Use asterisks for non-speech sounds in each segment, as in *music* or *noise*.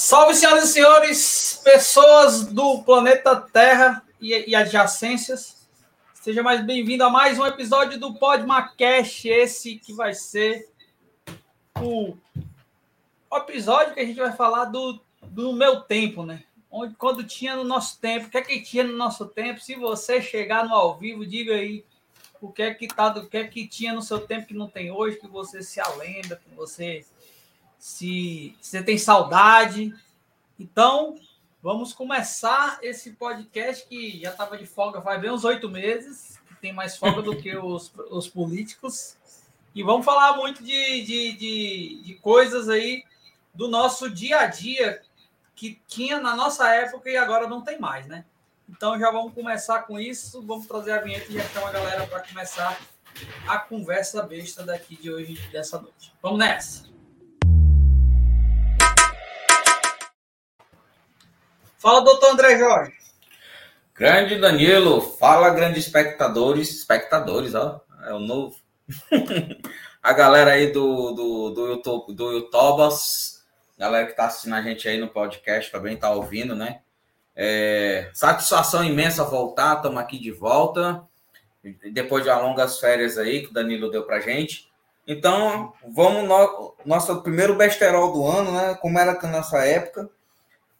Salve, senhoras e senhores, pessoas do planeta Terra e, e adjacências. Seja mais bem-vindo a mais um episódio do Podmacast, esse que vai ser o episódio que a gente vai falar do, do meu tempo, né? Onde, quando tinha no nosso tempo, o que é que tinha no nosso tempo? Se você chegar no ao vivo, diga aí o que é que tá, o que é que tinha no seu tempo que não tem hoje, que você se alembra, que você se você tem saudade. Então, vamos começar esse podcast que já estava de folga faz bem uns oito meses, tem mais folga do que os, *laughs* os políticos. E vamos falar muito de, de, de, de coisas aí do nosso dia a dia que tinha na nossa época e agora não tem mais, né? Então já vamos começar com isso, vamos trazer a vinheta e já chama a galera para começar a conversa besta daqui de hoje, dessa noite. Vamos nessa! Fala, doutor André Jorge. Grande Danilo, fala, grandes espectadores, espectadores, ó, é o novo. *laughs* a galera aí do, do, do YouTube, do YouTubas, galera que tá assistindo a gente aí no podcast também tá ouvindo, né? É, satisfação imensa voltar, estamos aqui de volta, depois de longas férias aí que o Danilo deu pra gente. Então, vamos no nosso primeiro besterol do ano, né? Como era na nossa época.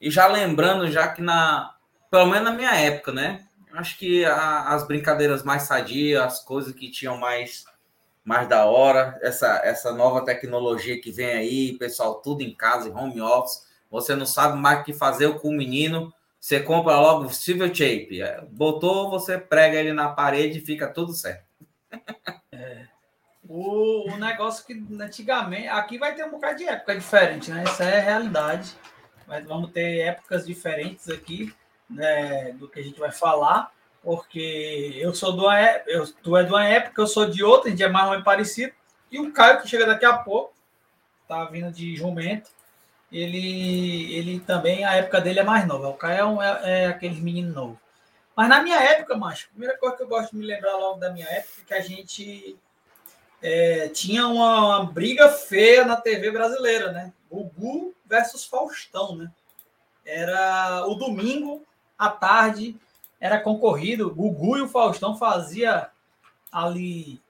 E já lembrando, já que na. Pelo menos na minha época, né? Acho que a, as brincadeiras mais sadias, as coisas que tinham mais, mais da hora, essa, essa nova tecnologia que vem aí, pessoal, tudo em casa, home office. Você não sabe mais o que fazer com o menino. Você compra logo o Silver Shape. É, botou, você prega ele na parede e fica tudo certo. É. O, o negócio que antigamente. Aqui vai ter um bocado de época diferente, né? Isso é realidade mas vamos ter épocas diferentes aqui né, do que a gente vai falar, porque eu sou uma época, eu, tu é de uma época, eu sou de outra, a gente é mais ou menos parecido, e o Caio, que chega daqui a pouco, tá vindo de jumento, ele, ele também, a época dele é mais nova, o Caio é, um, é, é aqueles meninos novos. Mas na minha época, macho, a primeira coisa que eu gosto de me lembrar logo da minha época é que a gente é, tinha uma, uma, briga feia na TV brasileira, né? Gugu versus Faustão, né? Era o domingo à tarde, era concorrido. Gugu e o Faustão fazia ali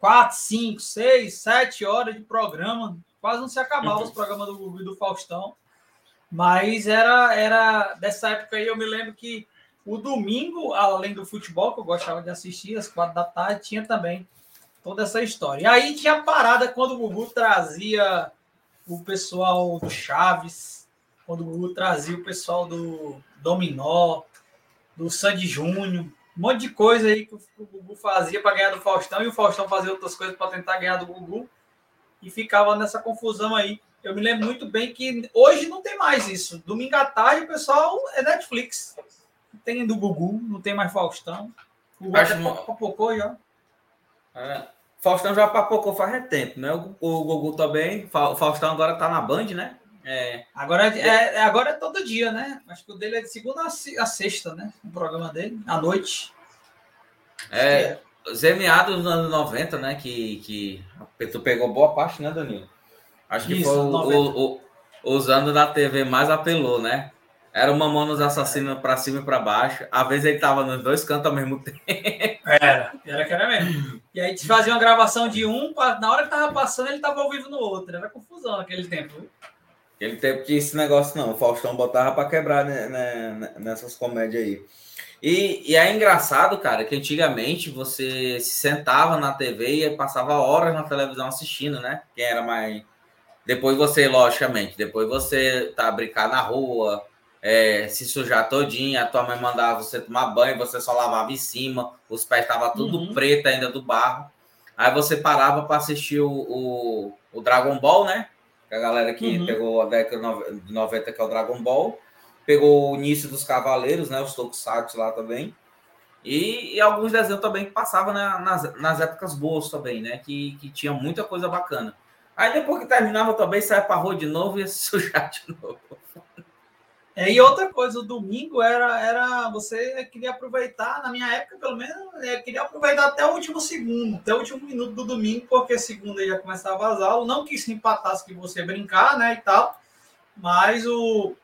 quatro, cinco, seis, sete horas de programa. Quase não se acabava os programas do Gugu e do Faustão. Mas era, era dessa época aí, eu me lembro que o domingo, além do futebol, que eu gostava de assistir, às quatro da tarde, tinha também toda essa história. E aí tinha parada quando o Gugu trazia o pessoal do Chaves, quando o Gugu trazia o pessoal do Dominó, do Sandy Júnior, um monte de coisa aí que o Gugu fazia para ganhar do Faustão e o Faustão fazia outras coisas para tentar ganhar do Gugu e ficava nessa confusão aí. Eu me lembro muito bem que hoje não tem mais isso. Domingo à tarde o pessoal é Netflix. Não tem do Gugu, não tem mais Faustão. O Gugu Acho até popocou já. É. Faustão já papocou faz tempo, né? O, o Gugu também. O Faustão agora tá na Band, né? É. Agora, é, é, agora é todo dia, né? Acho que o dele é de segunda a sexta, né? O programa dele, à noite. É, Zé Meados nos anos 90, né? Que, que tu pegou boa parte, né, Danilo? Acho que Isso, foi o, o, o, usando na TV mais apelou, né? Era uma mão nos assassinos para cima e para baixo. Às vezes ele tava nos dois cantos ao mesmo *laughs* tempo. Era, era que era mesmo. E aí te fazia uma gravação de um, na hora que tava passando, ele tava ao vivo no outro. Era confusão naquele tempo. Aquele tempo tinha esse negócio, não. O Faustão botava para quebrar né, né, nessas comédias aí. E, e é engraçado, cara, que antigamente você se sentava na TV e passava horas na televisão assistindo, né? Quem era mais. Depois você, logicamente, depois você tá brincar na rua, é, se sujar todinha, a tua mãe mandava você tomar banho, você só lavava em cima, os pés estavam tudo uhum. preto ainda do barro. Aí você parava para assistir o, o, o, Dragon Ball, né? A galera que uhum. pegou a década de 90, que é o Dragon Ball, pegou o início dos Cavaleiros, né? Os Tokusatsu lá também. E, e, alguns desenhos também que passavam nas, nas épocas boas também, né? Que, que tinha muita coisa bacana. Aí depois que terminava também, saia pra rua de novo e ia se *laughs* sujar de novo. É, e outra coisa, o domingo era, era você queria aproveitar, na minha época, pelo menos, eu queria aproveitar até o último segundo, até o último minuto do domingo, porque segunda já começava as aulas, não que se empatasse que você brincar, né, e tal, mas o,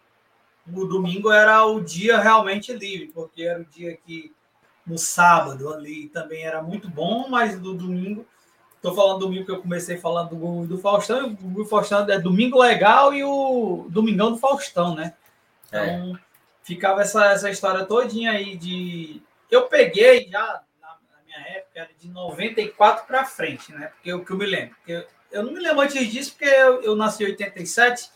o domingo era o dia realmente livre, porque era o dia que no sábado ali também era muito bom, mas do domingo, estou falando domingo que eu comecei falando do, do Faustão, o Faustão é domingo legal e o Domingão do Faustão, né? É. Então, é. ficava essa, essa história todinha aí de. Eu peguei já na, minha época, era de 94 para frente, né? Porque o que eu me lembro. Eu, eu não me lembro antes disso, porque eu, eu nasci em 87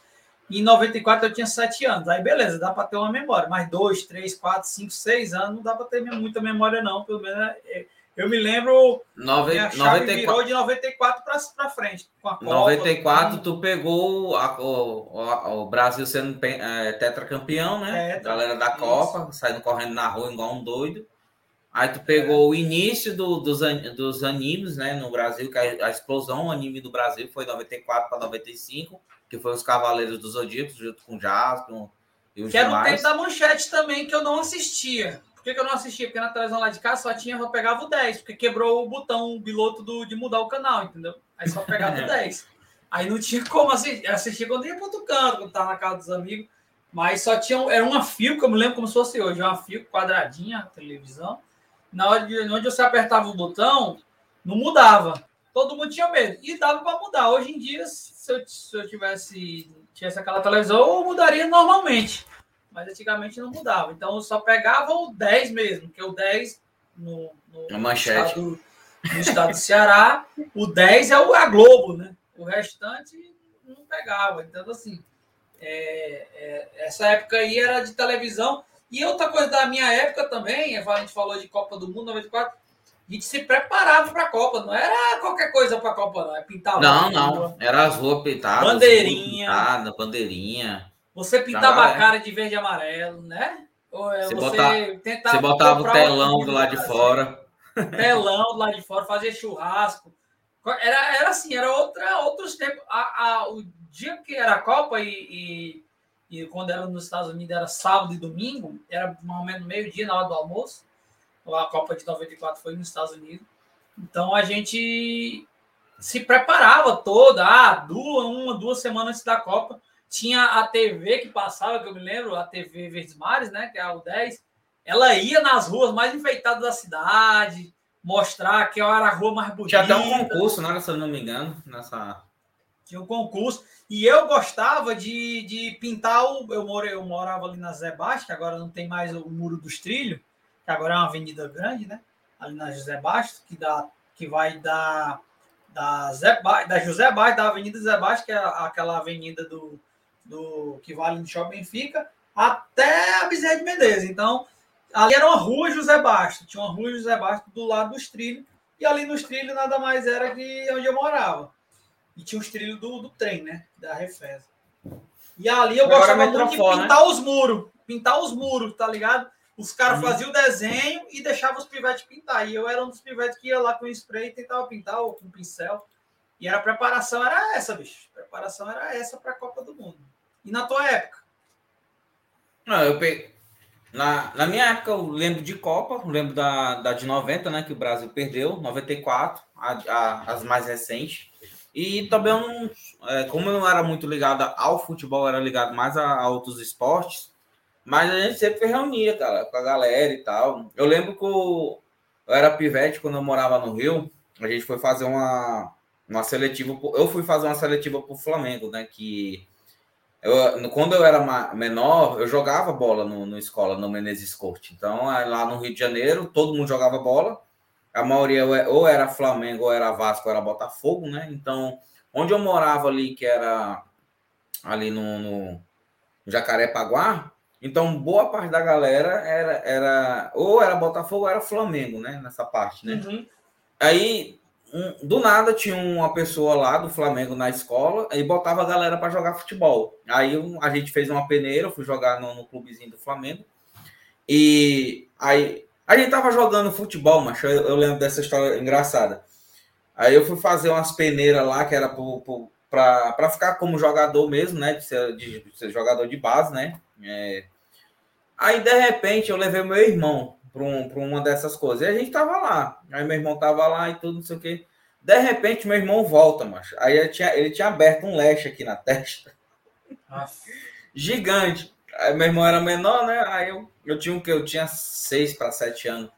e em 94 eu tinha 7 anos. Aí beleza, dá para ter uma memória, mas 2, 3, 4, 5, 6 anos não dá para ter muita memória, não. Pelo menos é, eu me lembro. Nove, minha chave 94. virou de 94 para frente. Com a Copa, 94, tu pegou a, o, o, Brasil sendo é, tetracampeão, né? Tetra, Galera da Copa, isso. saindo correndo na rua igual um doido. Aí tu pegou é. o início do, dos, dos animes, né? No Brasil, que a, a explosão anime do Brasil foi 94 para 95 que foi os Cavaleiros dos Zodíacos, junto com o Jasper e os que demais. era um tempo da manchete também, que eu não assistia. Por que, que, eu não assistia? Porque na televisão lá de casa só tinha, eu pegava o 10, porque quebrou o botão, o piloto do, de mudar o canal, entendeu? Aí só pegava o *laughs* 10. Aí não tinha como assistir, assistir quando ia para outro canto, quando tava na casa dos amigos. Mas só tinha, era uma fio, que eu me lembro como se fosse hoje, uma fio quadradinha, a televisão. Na hora de onde você apertava o botão, não mudava. Todo mundo tinha medo. E dava para mudar. Hoje em dia, se eu, se eu tivesse, tivesse aquela televisão, eu mudaria normalmente. Mas antigamente não mudava. Então só pegava o 10 mesmo, que é o 10 no, no, manchete. Estado, no estado do Ceará, o 10 é o a Globo, né? O restante não pegava. Então, assim, é, é, essa época aí era de televisão. E outra coisa da minha época também, a gente falou de Copa do Mundo 94, a gente se preparava para a Copa, não era qualquer coisa para a Copa, não. É pintar Não, não. Era as ruas pintadas. Bandeirinha. Pintada, bandeirinha. Você pintava a cara de verde e amarelo, né? Ou é, você, você, botava, você botava o telão do lado de fora. Telão do lado de fora, fazia churrasco. Era, era assim, era outra, outros tempos. A, a, o dia que era a Copa e, e, e quando era nos Estados Unidos era sábado e domingo, era mais ou menos meio-dia na hora do almoço a Copa de 94 foi nos Estados Unidos. Então a gente se preparava toda, ah, duas, uma, duas semanas antes da Copa. Tinha a TV que passava, que eu me lembro, a TV Verdes Mares, né? Que é a U10. Ela ia nas ruas mais enfeitadas da cidade, mostrar que era a rua mais bonita. Tinha até um concurso, né, se eu não me engano, nessa. Tinha um concurso. E eu gostava de, de pintar o. Eu, morei, eu morava ali na Zé Bastos, que agora não tem mais o Muro dos Trilhos que agora é uma avenida grande, né? Ali na José Bastos, que, dá, que vai da, da, Zé da José Bastos, da Avenida José Bastos, que é aquela avenida do, do que vale no Shopping Fica, até a Bezerra de Menezes. Então, ali era uma rua José Bastos, tinha uma rua José Bastos do lado dos trilhos, e ali nos trilhos nada mais era que onde eu morava. E tinha os trilhos do, do trem, né? Da Refesa. E ali eu Agora gostava muito de pintar né? os muros. Pintar os muros, tá ligado? Os caras uhum. faziam o desenho e deixavam os pivetes pintar. E eu era um dos pivetes que ia lá com spray e tentava pintar ou com pincel. E a preparação era essa, bicho. A preparação era essa para a Copa do Mundo. E na tua época? Não, eu peguei. Na, na minha época, eu lembro de Copa, lembro da, da de 90, né? Que o Brasil perdeu, 94, a, a, as mais recentes. E também, é, como eu não era muito ligado ao futebol, era ligado mais a, a outros esportes, mas a gente sempre reunia, cara, com a galera e tal. Eu lembro que eu, eu era pivete quando eu morava no Rio. A gente foi fazer uma, uma seletiva. Eu fui fazer uma seletiva pro Flamengo, né? Que eu, quando eu era menor, eu jogava bola no, no escola, no Menezes Corte. Então, lá no Rio de Janeiro, todo mundo jogava bola. A maioria ou era Flamengo, ou era Vasco, ou era Botafogo, né? Então, onde eu morava ali, que era ali no, no Jacarepaguá, então, boa parte da galera era, era ou era Botafogo ou era Flamengo, né? Nessa parte, né? Uhum. Aí, um, do nada, tinha uma pessoa lá do Flamengo na escola e botava a galera para jogar futebol. Aí um, a gente fez uma peneira, eu fui jogar no, no, clubezinho do Flamengo. E aí a gente tava jogando futebol, mas eu, eu, lembro dessa história engraçada. Aí eu fui fazer umas peneiras lá que era para ficar como jogador mesmo, né? De ser, de, de ser jogador de base, né? É... Aí, de repente, eu levei meu irmão para um, uma dessas coisas. E a gente tava lá. Aí meu irmão tava lá e tudo, não sei o quê. De repente, meu irmão volta, macho. Aí ele tinha, ele tinha aberto um leche aqui na *laughs* testa. Gigante. Aí meu irmão era menor, né? Aí eu, eu tinha um que eu tinha seis para sete anos.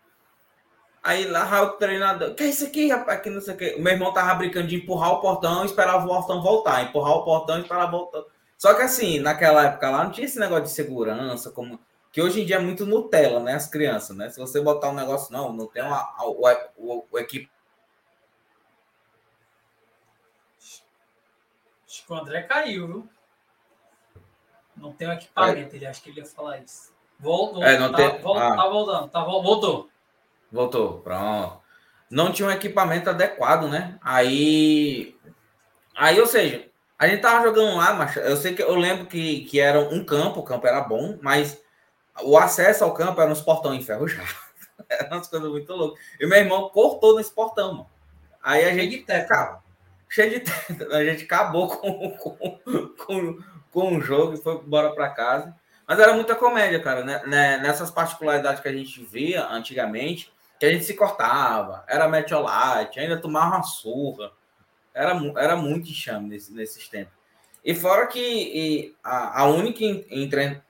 Aí lá o treinador, que é isso aqui, rapaz? Que não sei o que. O meu irmão tava brincando de empurrar o portão e esperava o portão voltar. Empurrar o portão e esperar voltar. Só que assim, naquela época lá não tinha esse negócio de segurança, como que hoje em dia é muito Nutella, né? As crianças, né? Se você botar um negócio, não, não tem uma, o, o, equipe. Acho que o André caiu, viu? Não tem o equipamento, é. ele acha que ele ia falar isso. Voltou, é, não tá, tem... Volta, ah. tá voltando, tá, voltou. Voltou, pronto. Não tinha um equipamento adequado, né? Aí. Aí, ou seja, a gente tava jogando lá, mas eu sei que eu lembro que, que era um campo, o campo era bom, mas o acesso ao campo era uns portão enferrujados. *laughs* Eram umas coisas muito loucas. E meu irmão cortou nesse portão, mano. Aí a gente. Cheio cheio de teto. A gente acabou com, com, com, com o jogo e foi embora para casa. Mas era muita comédia, cara, né? né? Nessas particularidades que a gente via antigamente, que a gente se cortava, era metiolate, ainda tomava uma surra. Era, era muito enxame nesse, nesses tempos. E fora que e a, a única entre,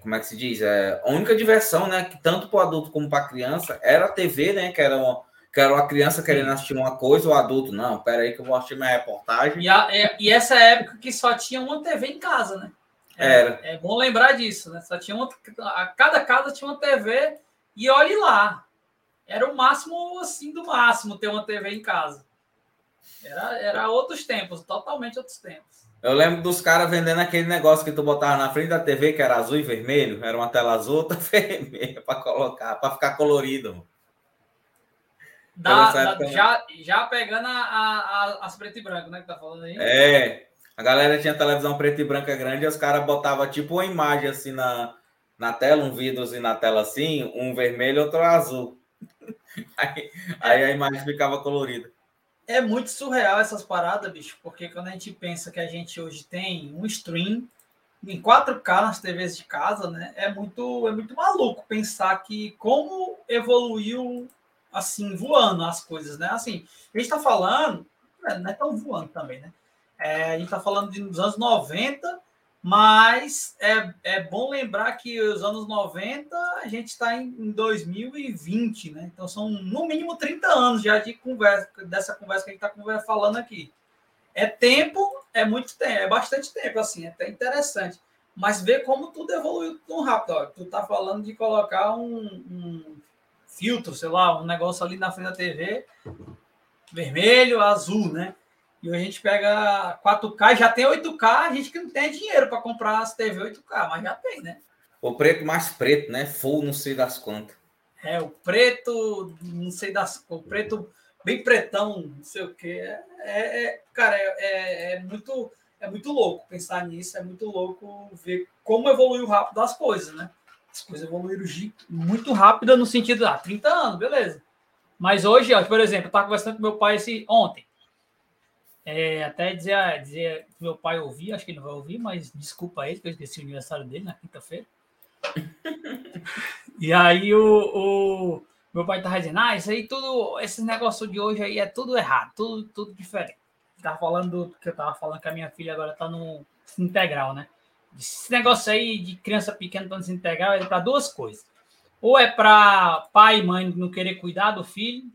como é que se diz? É, a única diversão, né, que tanto para o adulto como para a criança era a TV, né, que era uma, que era uma criança querendo assistir uma coisa, o adulto, não, pera aí que eu vou assistir minha reportagem. E, a, é, e essa época que só tinha uma TV em casa, né? É, era. É bom lembrar disso, né? Só tinha uma, a cada casa tinha uma TV e olhe lá. Era o máximo, assim, do máximo ter uma TV em casa. Era, era outros tempos, totalmente outros tempos. Eu lembro dos caras vendendo aquele negócio que tu botava na frente da TV, que era azul e vermelho. Era uma tela azul, outra *laughs* vermelha, para colocar, para ficar colorido. Da, da, já, já pegando a, a, as preto e branco, né? Que tá falando aí. É. A galera tinha televisão preto e branca grande e os caras botavam tipo uma imagem assim na, na tela, um vidro assim na tela assim, um vermelho e outro azul. *laughs* Aí, aí a imagem ficava colorida. É muito surreal essas paradas, bicho, porque quando a gente pensa que a gente hoje tem um stream em 4K nas TVs de casa, né? É muito, é muito maluco pensar que como evoluiu assim, voando as coisas, né? Assim, a gente está falando, é, não é tão voando também, né? É, a gente está falando de, dos anos 90, mas é, é bom lembrar que os anos 90 a gente está em, em 2020, né? Então são no mínimo 30 anos já de conversa, dessa conversa que a gente está falando aqui. É tempo, é muito tempo, é bastante tempo, assim, é até interessante. Mas ver como tudo evoluiu tão rápido. Ó. Tu tá falando de colocar um, um filtro, sei lá, um negócio ali na frente da TV, vermelho, azul, né? E a gente pega 4K, já tem 8K, a gente que não tem dinheiro para comprar as TV 8K, mas já tem, né? O preto mais preto, né? Full, não sei das quantas. É, o preto, não sei das o preto bem pretão, não sei o que. É, é, é, cara, é, é, é, muito é muito louco pensar nisso, é muito louco ver como evoluiu rápido as coisas, né? As coisas evoluíram muito rápido no sentido, ah, 30 anos, beleza. Mas hoje, ó, por exemplo, eu estava conversando com meu pai esse, ontem. É, até dizer, ah, dizer que meu pai ouvir, acho que ele não vai ouvir, mas desculpa ele, que eu esqueci o aniversário dele na quinta-feira. *laughs* e aí o, o, meu pai tava dizendo, ah, isso aí tudo, esse negócio de hoje aí é tudo errado, tudo, tudo diferente. Tava falando que eu tava falando que a minha filha agora tá no integral, né? Esse negócio aí de criança pequena para se integrar é para duas coisas. Ou é para pai e mãe não querer cuidar do filho,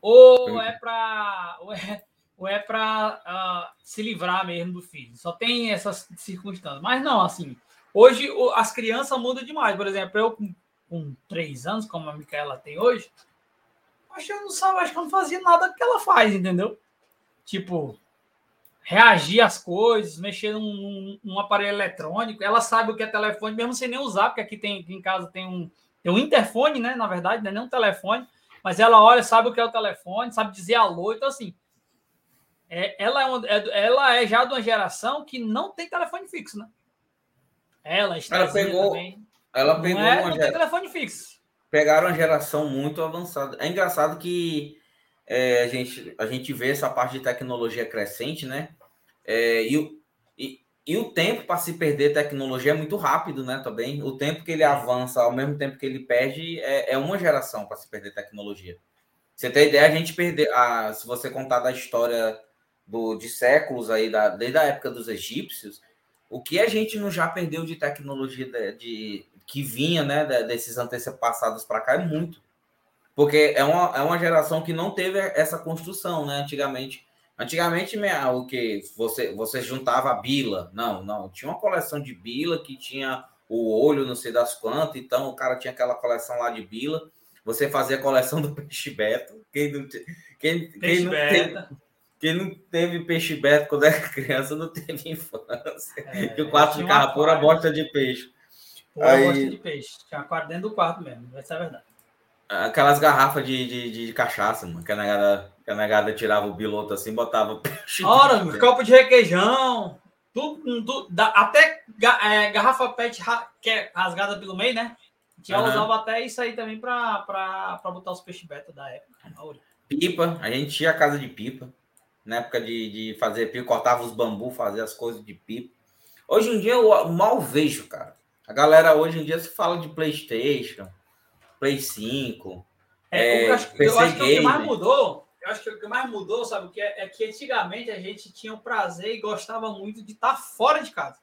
ou é para ou é, ou é para uh, ah, se livrar mesmo do filho. Só tem essas circunstâncias. Mas não, assim, hoje as crianças mudam demais. Por exemplo, eu com, com três anos, como a Micaela tem hoje, acho que eu não sabe, acho que eu não fazia nada que ela faz, entendeu? Tipo, reagir às coisas, mexer num, num, aparelho eletrônico. Ela sabe o que é telefone, mesmo sem nem usar, porque aqui tem aqui em casa tem um, tem um interfone, né? Na verdade, não é nem um telefone, mas ela olha, sabe o que é o telefone, sabe dizer alô. Então, assim, é, ela, é, uma, é ela é já de uma geração que não tem telefone fixo, né? Ela, ela pegou, também. ela pegou não, é, não tem telefone fixo. Pegaram uma geração muito avançada. É engraçado que é, a, gente, a gente vê essa parte de tecnologia crescente, né? É, e, e, e o tempo para se perder tecnologia é muito rápido, né? Também. O tempo que ele avança, ao mesmo tempo que ele perde, é, é uma geração para se perder tecnologia. Você tem ideia, a gente perder. A, se você contar da história do, de séculos aí, da, desde a época dos egípcios, o que a gente não já perdeu de tecnologia de, de que vinha, né, desses antepassados para cá é muito. Porque é uma, é uma geração que não teve essa construção, né, antigamente. Antigamente, o que você você juntava a bila, não, não, tinha uma coleção de bila que tinha o olho, não sei das quantas, então o cara tinha aquela coleção lá de bila. Você fazia a coleção do peixe beto. Quem não, quem, quem não teve, quem não teve peixe beto quando era *laughs* criança não teve infância. É, que o quarto ficava pura bosta de peixe. Pura Aí, bosta de peixe. Tinha quarto dentro do quarto mesmo, essa é a verdade. Aquelas garrafas de, de, de, de cachaça, mano, que a, negada, que a negada tirava o biloto assim, botava peixe. Ora, copo de requeijão, tudo, tudo até é, garrafa PET que é rasgada pelo meio, né? Já uhum. usava até isso aí também para botar os peixes beta da época. Pipa, a gente tinha a casa de pipa na época de, de fazer pipa, cortava os bambus, fazia as coisas de pipa. Hoje em dia eu mal vejo, cara. A galera hoje em dia se fala de PlayStation, Play 5. É, é, eu, acho, eu acho que o que mais mudou, eu acho que o que mais mudou, sabe o que é? É que antigamente a gente tinha o prazer e gostava muito de estar fora de casa.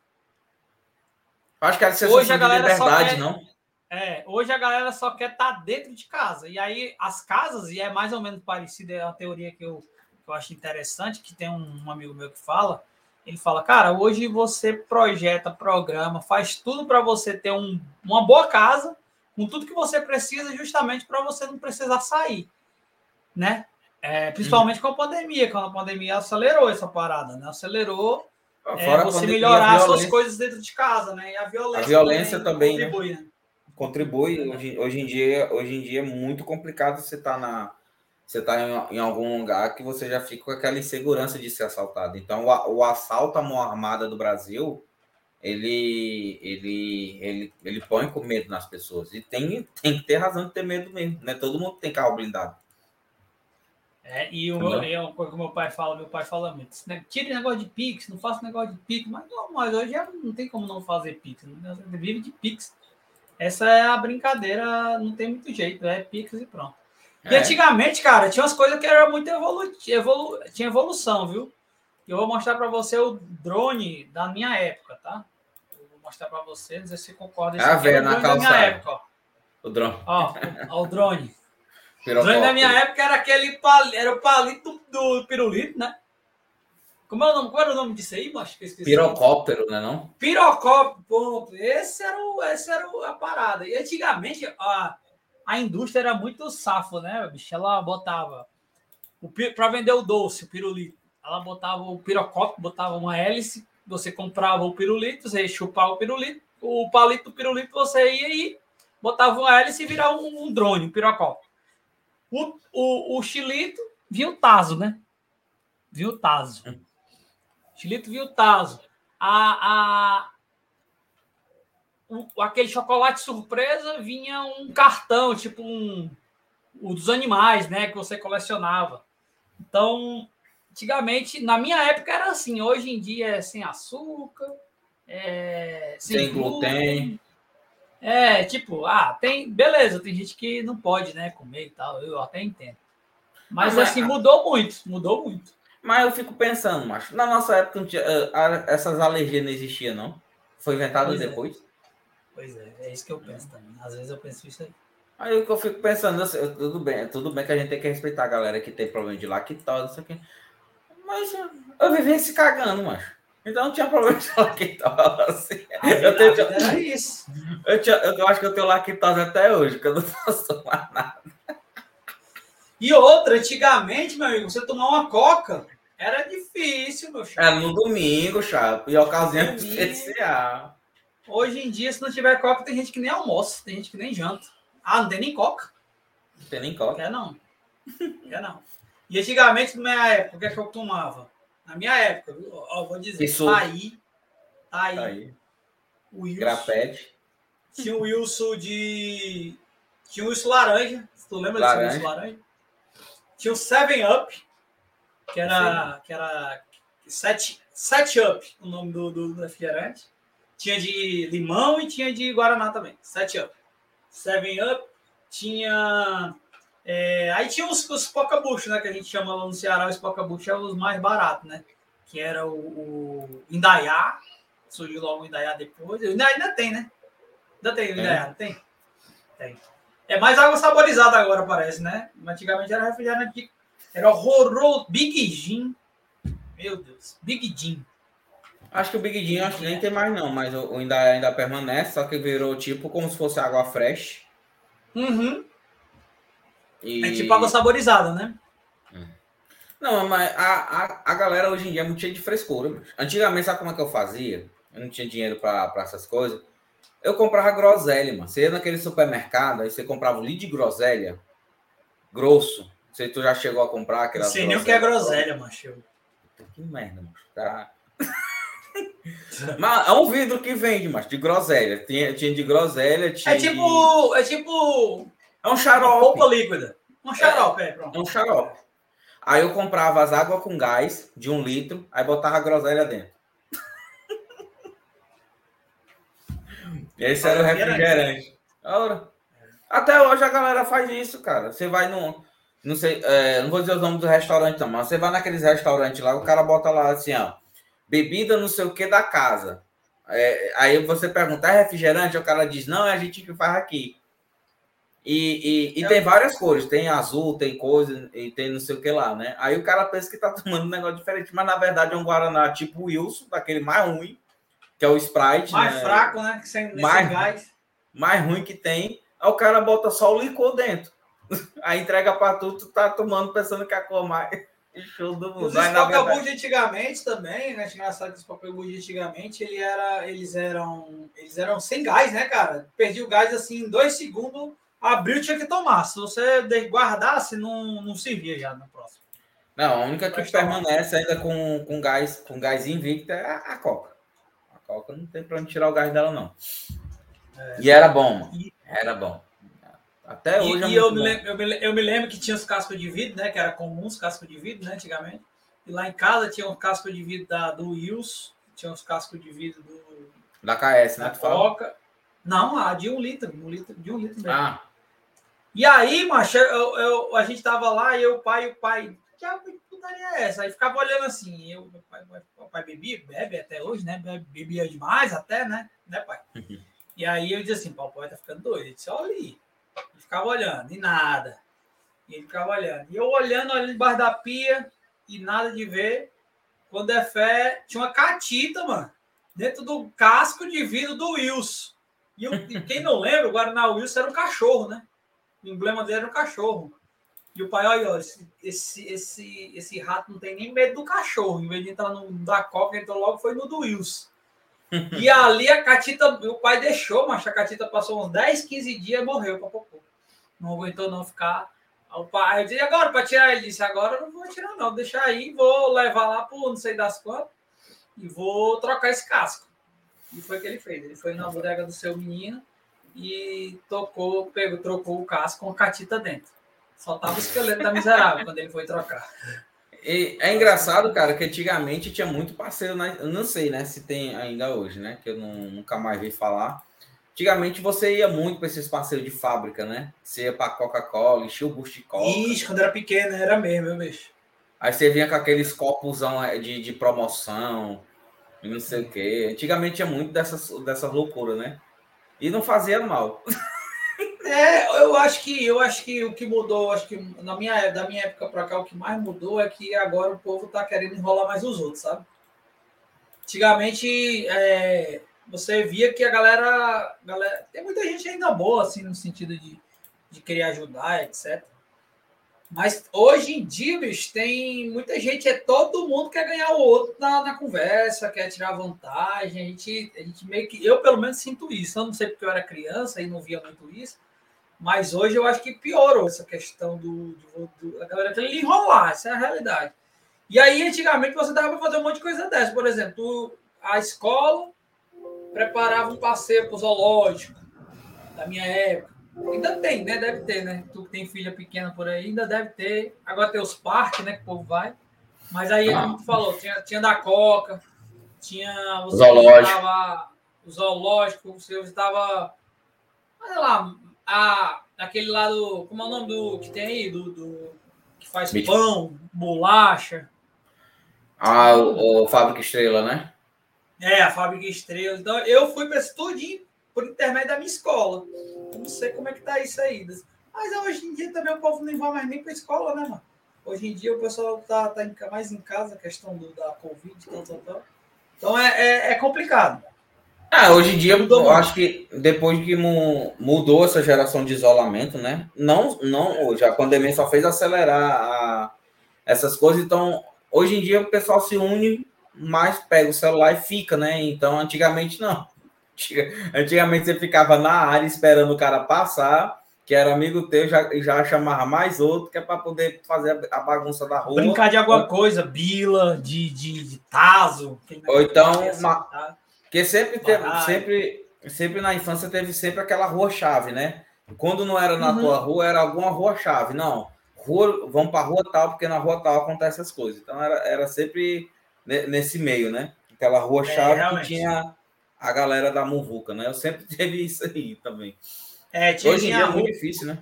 Acho que era hoje a galera liberdade, quer, não? É, hoje a galera só quer estar dentro de casa. E aí as casas, e é mais ou menos parecida é a teoria que eu que eu acho interessante, que tem um amigo meu que fala, ele fala, cara, hoje você projeta, programa, faz tudo para você ter um, uma boa casa, com tudo que você precisa, justamente para você não precisar sair, né? É, principalmente uhum. com a pandemia, quando a pandemia acelerou essa parada, né? Acelerou é, você melhorar suas coisas dentro de casa, né? E a violência, a violência também, também contribui, né? né? Contribui. Hoje, hoje, em dia, hoje em dia é muito complicado você estar tá na você está em, em, algum lugar que você já fica com aquela insegurança de ser assaltado. Então, o, o assalto à mão armada do Brasil, ele, ele, ele, ele põe com medo nas pessoas. E tem, tem que ter razão de ter medo mesmo. Né? Todo mundo tem carro blindado. É, e o meu, é uma coisa que meu pai fala, meu pai fala muito, né? tire negócio de Pix, não faça negócio de Pix, mas não, mas hoje já não tem como não fazer Pix, né? vive de Pix. Essa é a brincadeira, não tem muito jeito, é Pix e pronto. E é. antigamente, cara, tinha umas coisas que era muito evolu... Evolu... tinha evolução, viu? Eu vou mostrar para você o drone da minha época, tá? Eu vou mostrar para você, não sei se concorda. Ah, velho, na calçada. Época, ó. O drone. Ó, ó o drone. *laughs* o drone da minha época era aquele pal... era o palito do pirulito, né? Como é o nome? Qual era o nome disso aí, macho? Pirocóptero, né não? Pirocóptero. Esse era, o, esse era a parada. E antigamente, ó, a indústria era muito safo, né, bicho? Ela botava para vender o doce, o pirulito. Ela botava o pirocópio, botava uma hélice, você comprava o pirulito, você ia chupar o pirulito, o palito do pirulito você ia e botava uma hélice e virava um, um drone, um pirocópio. O, o, o xilito viu o taso, né? Viu o taso. O xilito viu o taso. A, a, o, aquele chocolate surpresa vinha um cartão, tipo um o dos animais, né, que você colecionava. Então, antigamente, na minha época era assim, hoje em dia é sem açúcar, é, sem, sem glúten. É, tipo, ah, tem, beleza, tem gente que não pode, né, comer e tal, eu até entendo. Mas, Mas assim, mudou muito, mudou muito. Mas eu fico pensando, macho, na nossa época tinha, eh, essas alergias não existiam, não? Foi inventado pois é. depois? É. Pois é, é isso que eu penso também. Às vezes eu penso isso aí. Aí o eu fico pensando, eu, tudo bem, tudo bem que a gente tem que respeitar a galera que tem problema de lactose, isso aqui. Mas eu vivia se cagando, macho. Então não tinha problema de *laughs* lactose. eu, tenho, era isso. *laughs* Eu, tinha, eu, acho que eu tenho lactose até hoje, que eu não *laughs* posso tomar nada. E outra, antigamente, meu amigo, você tomar uma coca era difícil, meu chapa. Era no domingo, chapa, e ocasião especial. Hoje em dia, se não tiver coca, tem gente que nem almoça, tem gente que nem janta. Ah, não tem nem coca. Não tem nem coca. Quer não. *laughs* Quer não. E antigamente, na minha época, o que, é que eu tomava? Na minha época, ó, vou dizer, Isso. tá aí. Tá aí. Tá aí. O Wilson. Grapete. Tinha o Wilson de. Tinha o Wilson laranja. Se tu lembra laranja. desse Wilson laranja? Tinha o Seven Up, que era. Que era Set, Set Up, o nome do, do, do refrigerante. Tinha de limão e tinha de guaraná também. Sete up. Seven up. Tinha. É, aí tinha os, os pocabucho, né? Que a gente chama lá no Ceará, os pocabucho é os mais baratos, né? Que era o, o Indaiá. surgiu logo o Indaiá depois. Ainda, ainda tem, né? Ainda tem o Indaiá, tem? Tem. É mais água saborizada agora, parece, né? Antigamente era refrigerante. Era horroroso. Big Gin. Meu Deus. Big Gin. Acho que o Big Gin acho que nem tem mais, não, mas ainda, ainda permanece, só que virou tipo como se fosse água fresh. Uhum. E... É tipo água saborizada, né? Não, mas a, a, a galera hoje em dia é muito cheia de frescura. Antigamente, sabe como é que eu fazia? Eu não tinha dinheiro para essas coisas. Eu comprava groselha, mano. Você ia naquele supermercado, aí você comprava o litro de groselha grosso. Você tu já chegou a comprar aquela Sim, nem o que é groselha, macho. Que merda, mano. Tá... *laughs* *laughs* Mas é um vidro que vende, mas de groselha. Tinha, tinha de groselha. Tinha é tipo. É tipo. É um xarope. Roupa líquida. Um xarope, é, é pronto. É um xarope. Aí eu comprava as águas com gás de um litro, aí botava a groselha dentro. *laughs* Esse era o refrigerante. Ora. Até hoje a galera faz isso, cara. Você vai no. Não sei, é, não vou dizer os nomes do restaurante, não, mas você vai naqueles restaurantes lá, o cara bota lá assim, ó. Bebida não sei o que da casa. É, aí você pergunta, é refrigerante? O cara diz, não, é a gente que faz aqui. E, e, e é tem várias cores, tem azul, tem coisa, e tem não sei o que lá, né? Aí o cara pensa que tá *laughs* tomando um negócio diferente, mas na verdade é um Guaraná tipo Wilson, daquele mais ruim, que é o Sprite. Mais né? fraco, né? Que sem, mais, gás. Mais ruim que tem. Aí o cara bota só o licor dentro. *laughs* Aí entrega para tu, tu tá tomando pensando que a cor mais. Show do mundo. Os Scopel de antigamente também, né? Engraçado que os Scopel de antigamente ele era, eles eram eles eram sem gás, né, cara? Perdi o gás assim em dois segundos abriu, tinha que tomar. Se você guardasse, não, não servia já no próximo. Não, a única que permanece ainda com, com gás com gás invicto é a, a Coca. A Coca não tem para onde tirar o gás dela, não. É, e era bom, mano. Era bom. Até hoje. E, é e eu, me lembro, eu, me, eu, me lembro, que tinha os cascos de vidro, né? Que era comum os cascos de vidro, né? Antigamente. E lá em casa tinha um casco de vidro da, do Wills, tinha uns cascos de vidro do. Da KS, né? Da Coca. Não, a de um litro, um litro, de um litro mesmo. Ah. E aí, macho, eu, eu, a gente tava lá, eu, o pai, o pai, que putaria é essa? Aí ficava olhando assim, eu, meu pai, meu pai bebia, bebe até hoje, né? Bebia demais até, né? Né, pai? *laughs* E aí eu disse assim, o pai tá ficando doido. Ele disse, olha ali. Ele ficava olhando, e nada. Ele ficava olhando. E eu olhando ali debaixo da pia, e nada de ver. Quando é fé, tinha uma catita, mano, dentro do casco de vidro do Wilson. E, eu, e quem não lembra, o Guaraná Wilson era um cachorro, né? O emblema dele era um cachorro. E o pai, olha, esse, esse, esse, esse rato não tem nem medo do cachorro. Em vez de entrar no da Coca, entrou logo foi no do Wilson. E ali a Catita, o pai deixou, mas a Catita passou uns 10, 15 dias e morreu para popô. Não aguentou não ficar. O pai disse, agora para tirar? Ele disse, agora eu não vou tirar não, deixa aí, vou levar lá para não sei das quantas e vou trocar esse casco. E foi o que ele fez. Ele foi na bodega do seu menino e tocou, pegou, trocou o casco com a catita dentro. Só tava o esqueleto da miserável quando ele foi trocar. E é engraçado, cara, que antigamente tinha muito parceiro, né? eu não sei, né, se tem ainda hoje, né, que eu não, nunca mais vi falar. Antigamente você ia muito para esses parceiros de fábrica, né? Você ia para Coca-Cola, enchia o busto de Coca. Ixi, quando era pequeno era mesmo, meu bicho. Aí você vinha com aqueles copos é, de, de promoção, não sei o quê. Antigamente tinha muito dessas, dessas loucuras, né? E não fazia mal. *laughs* É, eu acho que eu acho que o que mudou, acho que na minha, da minha época para cá, o que mais mudou é que agora o povo tá querendo enrolar mais os outros, sabe? Antigamente é, você via que a galera, galera. Tem muita gente ainda boa, assim, no sentido de, de querer ajudar, etc. Mas hoje em dia, bicho, tem muita gente, é todo mundo quer ganhar o outro na, na conversa, quer tirar vantagem. A gente, a gente meio que. Eu, pelo menos, sinto isso. Eu não sei porque eu era criança e não via muito isso. Mas hoje eu acho que piorou essa questão do, do, do a galera querer enrolar, essa é a realidade. E aí, antigamente, você dava para fazer um monte de coisa dessa. Por exemplo, a escola preparava um passeio para o zoológico, da minha época Ainda tem, né? Deve ter, né? Tu que tem filha pequena por aí, ainda deve ter. Agora tem os parques, né? Que o povo vai. Mas aí, como tu falou, tinha, tinha da Coca, tinha o zoológico. o zoológico, você estava. Olha lá, a, aquele lado. Como é o nome do que tem aí? Do, do que faz pão, bolacha. Ah, o, o Fábrica Estrela, né? É, a Fábrica Estrela. Então, eu fui para esse tudinho por intermédio da minha escola. Eu não sei como é que tá isso aí. Mas hoje em dia também o povo não vai mais nem para escola, né, mano? Hoje em dia o pessoal tá, tá mais em casa, a questão do, da Covid, tal, tal, tal. Então é, é, é complicado. Ah, hoje em dia, eu acho que depois que mudou essa geração de isolamento, né? Não, não hoje, a pandemia só fez acelerar a, essas coisas. Então, hoje em dia, o pessoal se une mais, pega o celular e fica, né? Então, antigamente, não. *laughs* Antigamente, você ficava na área esperando o cara passar, que era amigo teu, já, já chamava mais outro, que é para poder fazer a bagunça da rua. Brincar de alguma coisa, bila, de, de, de taso. Ou então, uma, tá? Porque sempre teve, sempre, sempre na infância teve sempre aquela rua-chave, né? Quando não era na uhum. tua rua, era alguma rua-chave. Não, rua, vamos para rua tal, porque na rua tal acontecem as coisas. Então era, era sempre nesse meio, né? Aquela rua-chave é, que tinha a galera da Muvuca, né? Eu sempre *laughs* teve isso aí também. É, tinha, Hoje em dia é muito difícil, né?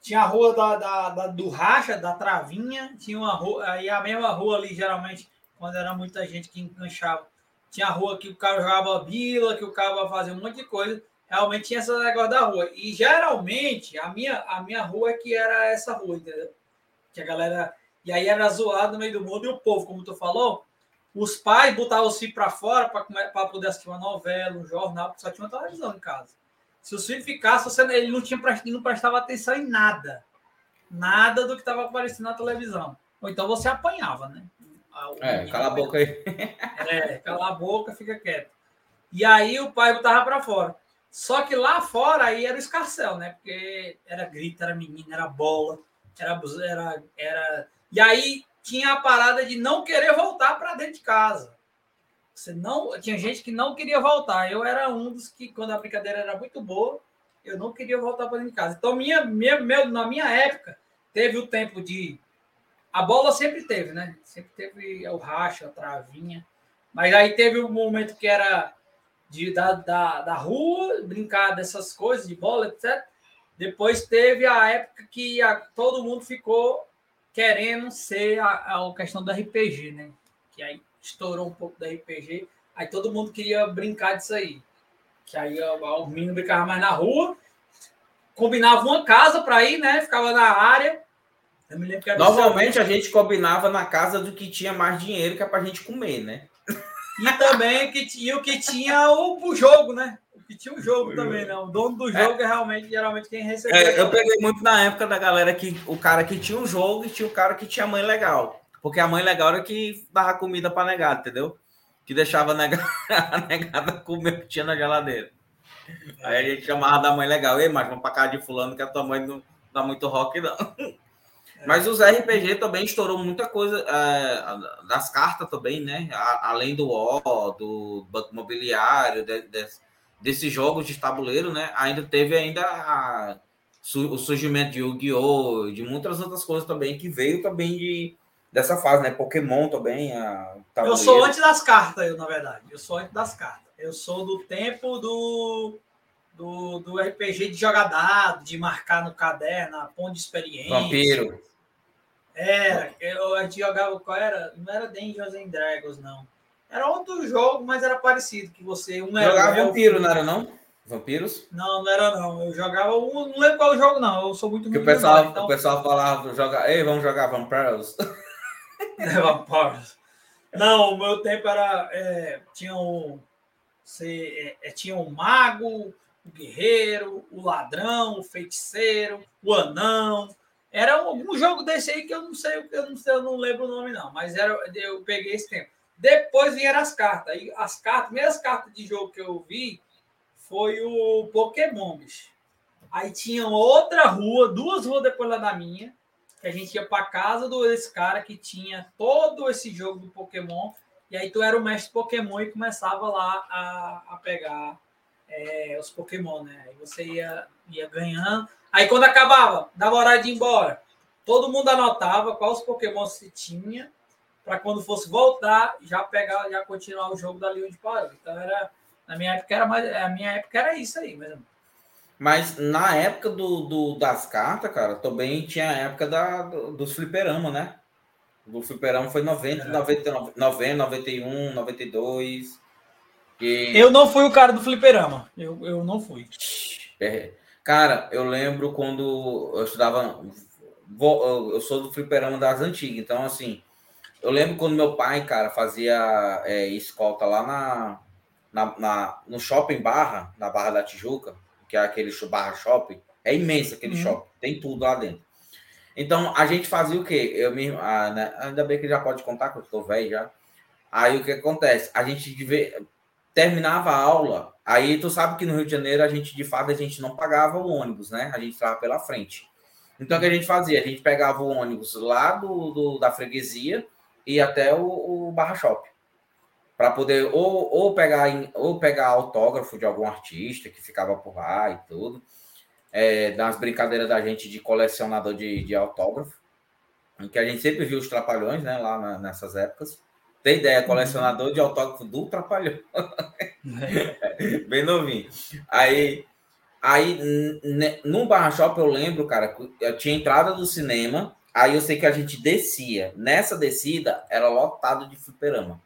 Tinha a rua da, da, da, do Racha, da Travinha, tinha uma rua, aí a mesma rua ali, geralmente, quando era muita gente que enganchava tinha rua que o cara jogava bila, que o cara fazia um monte de coisa. Realmente tinha esse negócio da rua. E geralmente a minha, a minha rua é que era essa rua, entendeu? Que a galera. E aí era zoado no meio do mundo e o povo, como tu falou, os pais botavam os filhos para fora para poder assistir uma novela, um jornal, porque só tinha uma televisão em casa. Se os filhos ficassem, você, ele não, tinha, não prestava atenção em nada. Nada do que estava aparecendo na televisão. Ou então você apanhava, né? É, cala a boca aí. É, cala a boca, fica quieto. E aí o pai botava para fora. Só que lá fora aí era o escarcel, né? Porque era grito, era menina, era bola, era, era, era. E aí tinha a parada de não querer voltar para dentro de casa. Você não tinha gente que não queria voltar. Eu era um dos que quando a brincadeira era muito boa, eu não queria voltar para dentro de casa. Então minha, minha meu, na minha época teve o tempo de a bola sempre teve, né? Sempre teve o racha, a travinha. Mas aí teve um momento que era de, da, da, da rua, brincar dessas coisas, de bola, etc. Depois teve a época que a, todo mundo ficou querendo ser a, a questão do RPG, né? Que aí estourou um pouco da RPG. Aí todo mundo queria brincar disso aí. Que aí o menino brincava mais na rua, combinava uma casa para ir, né? Ficava na área Normalmente a gente combinava na casa do que tinha mais dinheiro que é pra gente comer, né? E também que tinha o que tinha o, o jogo, né? O que tinha o jogo também, né? O dono do jogo é, é realmente geralmente quem recebeu. É, eu peguei muito na época da galera que o cara que tinha o jogo e tinha o cara que tinha mãe legal. Porque a mãe legal era que dava comida para negado, entendeu? Que deixava a negada, *laughs* a negada comer o que tinha na geladeira. Aí a gente chamava da mãe legal. Ei, mas vamos pra casa de fulano que a tua mãe não dá muito rock, não. *laughs* Mas os RPG também estourou muita coisa é, das cartas também, né? A, além do O, do Banco Imobiliário, de, de, desses jogos de tabuleiro, né? Ainda teve ainda a, su, o surgimento de Yu-Gi-Oh! de muitas outras coisas também que veio também de, dessa fase, né? Pokémon também. A, eu sou antes das cartas, eu, na verdade. Eu sou antes das cartas. Eu sou do tempo do do, do RPG de jogar dado, de marcar no caderno, a ponto de experiência. Vampiro. Era, eu, a gente jogava, qual era? Não era Dungeons and Dragons, não. Era outro jogo, mas era parecido, que você... Um jogava Vampiro, não era não? Vampiros? Não, não era não. Eu jogava um, não lembro qual jogo não. Eu sou muito que o pessoal, então... o pessoal falava, joga, ei, vamos jogar Vampiros. é, *laughs* Vampiros. Não, o meu tempo era é, tinha um você, é, é, tinha um mago, o guerreiro, o ladrão, o feiticeiro, o anão, era algum jogo desse aí que eu não sei, eu não sei, eu não lembro o nome, não, mas era, eu peguei esse tempo. Depois vieram as cartas. E as cartas, primeiras cartas de jogo que eu vi foi o Pokémon, bicho. Aí tinha outra rua, duas ruas depois lá da minha, que a gente ia para casa desse cara que tinha todo esse jogo do Pokémon. E aí tu era o mestre Pokémon e começava lá a, a pegar é, os Pokémon, né? Aí você ia, ia ganhando. Aí quando acabava, dava hora de ir embora. Todo mundo anotava quais Pokémon se tinha, para quando fosse voltar, já pegar, já continuar o jogo dali onde parou. Então era. Na minha época era mais. A minha época era isso aí mesmo. Mas na época do, do, das cartas, cara, também tinha a época da, do, dos fliperama, né? Do fliperama foi 90, é. 99, 90, 91, 92. Que... Eu não fui o cara do fliperama. Eu, eu não fui. É, cara, eu lembro quando eu estudava. Eu sou do fliperama das antigas, então assim. Eu lembro quando meu pai, cara, fazia é, escolta lá na, na, na, no shopping Barra, na Barra da Tijuca, que é aquele Barra Shopping. É imenso aquele uhum. shopping, tem tudo lá dentro. Então, a gente fazia o quê? Eu mesmo, ah, né? ainda bem que já pode contar, que eu estou velho já. Aí o que acontece? A gente terminava a aula, aí tu sabe que no Rio de Janeiro a gente, de fato, a gente não pagava o ônibus, né? A gente estava pela frente. Então, o que a gente fazia? A gente pegava o ônibus lá do, do da freguesia e até o, o Barra Shopping para poder ou, ou, pegar, ou pegar autógrafo de algum artista que ficava por lá e tudo. É, das brincadeiras da gente de colecionador de, de autógrafo, que a gente sempre viu os trapalhões, né, lá na, nessas épocas. Tem ideia, colecionador de autógrafo do trapalhão. *laughs* Bem novinho. Aí, aí no Barra Shop eu lembro, cara, eu tinha entrada do cinema, aí eu sei que a gente descia. Nessa descida era lotado de fliperama.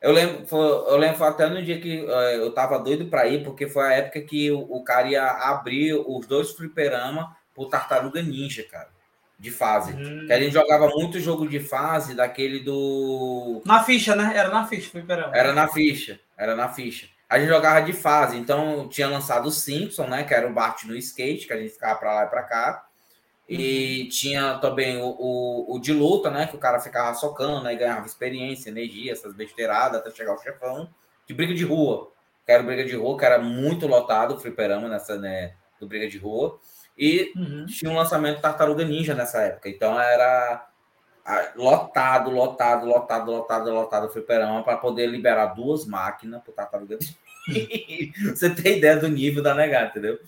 Eu lembro, foi, eu lembro até no dia que uh, eu tava doido para ir, porque foi a época que o, o cara ia abrir os dois fliperama pro Tartaruga Ninja, cara, de fase. Hum. Que a gente jogava muito jogo de fase daquele do. Na ficha, né? Era na ficha, fliperama. Era na ficha, era na ficha. A gente jogava de fase, então tinha lançado o Simpson, né? Que era o Bart no skate, que a gente ficava para lá e para cá. E tinha também o, o, o, de luta, né? Que o cara ficava socando, né? E ganhava experiência, energia, essas besteiradas até chegar o chefão. De briga de rua. Que era briga de rua, que era muito lotado o fliperama nessa, né? Do briga de rua. E uhum. tinha um lançamento Tartaruga Ninja nessa época. Então era lotado, lotado, lotado, lotado, lotado o fliperama para poder liberar duas máquinas pro Tartaruga Ninja. *laughs* Você tem ideia do nível da negada, entendeu?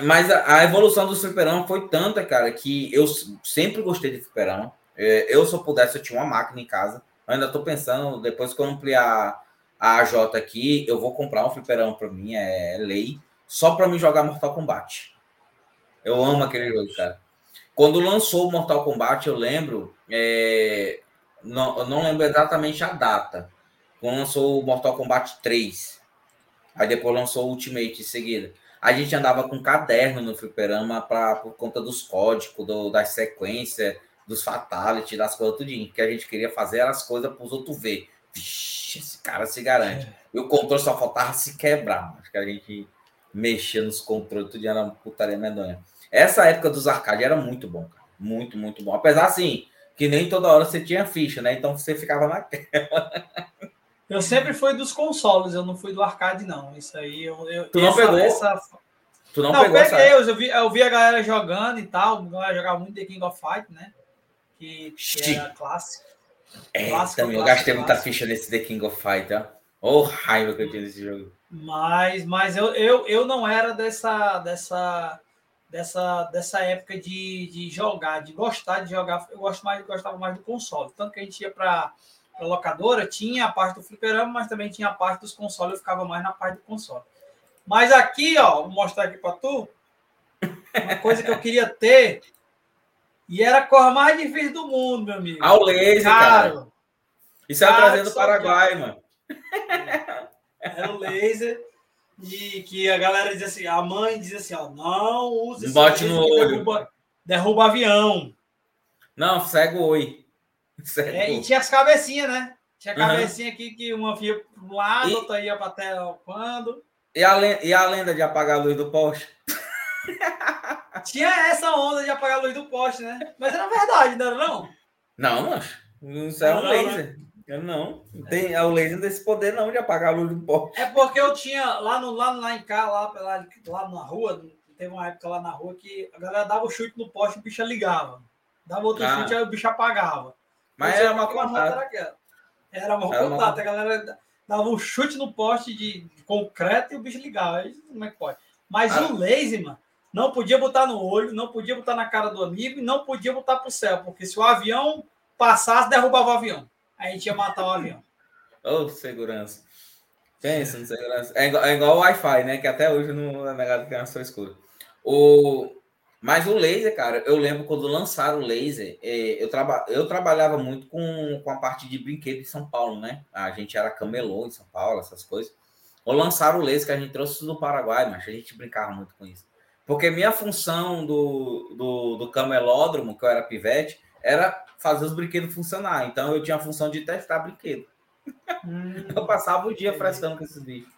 Mas a, a, evolução do fliperama foi tanta, cara, que eu sempre gostei de fliperama. É, eu, se eu pudesse, eu tinha uma máquina em casa. Eu ainda tô pensando, depois que eu ampliar a AJ aqui, eu vou comprar um fliperama para mim, é lei, só para me jogar Mortal Kombat. Eu amo aquele jogo, cara. Quando lançou o Mortal Kombat, eu lembro, é, não, eu não lembro exatamente a data. Quando lançou o Mortal Kombat 3. Aí depois lançou o Ultimate em seguida a gente andava com caderno no fliperama pra, por conta dos códigos, do, das sequências, dos fatality, das coisas tudinho. que a gente queria fazer as coisas para os outros ver. Vixe, esse cara se garante. É. E o controle só faltava se quebrar. Acho que a gente mexia nos controles, tudo era uma putaria medonha. Essa época dos arcades era muito bom, cara. Muito, muito bom. Apesar assim, que nem toda hora você tinha ficha, né? Então você ficava naquela. Eu sempre fui dos consoles, eu não fui do arcade, não. Isso aí eu. eu tu não essa, pegou? Essa... Tu não, não pegou peguei, essa... eu, vi, eu vi a galera jogando e tal. A galera jogava muito The King of Fight, né? Que, que era clássico. É, clássico, também. eu gastei muita ficha nesse The King of Fight, ó. Oh, raiva que eu tinha nesse jogo. Mas, mas eu, eu, eu não era dessa, dessa, dessa, dessa época de, de jogar, de gostar de jogar. Eu gosto mais, gostava mais do console. Tanto que a gente ia para a locadora, tinha a parte do fliperama, mas também tinha a parte dos consoles, eu ficava mais na parte do console. Mas aqui, ó, vou mostrar aqui para tu, uma coisa que eu queria ter, e era a cor mais difícil do mundo, meu amigo. Ao laser, cara. Isso é trazendo do Paraguai, *laughs* mano. Era o laser. E que a galera dizia assim, a mãe dizia assim, ó, não usa esse Bote no olho. Derruba, derruba avião. Não, cego oi. *laughs* É, e tinha as cabecinhas, né? Tinha a cabecinha uhum. aqui que uma via para um lado, e... outra ia para até quando. E a, lenda, e a lenda de apagar a luz do poste? *laughs* Tinha essa onda de apagar a luz do poste, né? Mas era verdade, não era não? Não, isso é um laser. Eu não. Tem, é o laser desse poder não de apagar a luz do poste. É porque eu tinha lá, no, lá, lá em cá, lá, lá, lá na rua, teve uma época lá na rua que a galera dava o chute no poste e o bicho ligava. Dava outro ah. chute, aí o bicho apagava. Mas era uma contato. Era uma contato. A galera dava um chute no poste de, de concreto e o bicho ligava. Aí, como é que pode? Mas ah. o laser, mano, não podia botar no olho, não podia botar na cara do amigo e não podia botar pro céu, porque se o avião passasse, derrubava o avião. A gente ia matar o avião. Ô, oh, segurança. Pensa no segurança. É igual, é igual o Wi-Fi, né? Que até hoje não é negado que é uma sua escura. O, Mas o laser, cara, eu lembro quando lançaram o laser, é, eu, traba, eu trabalhava muito com, com a parte de brinquedo em São Paulo, né? A gente era camelô em São Paulo, essas coisas. Ou lançaram o laser que a gente trouxe do Paraguai, mas a gente brincava muito com isso. Porque minha função do, do, do camelódromo, que eu era pivete, era fazer os brinquedos funcionar. Então eu tinha a função de testar brinquedo. Hum, *laughs* eu passava o dia frescando com esses bichos.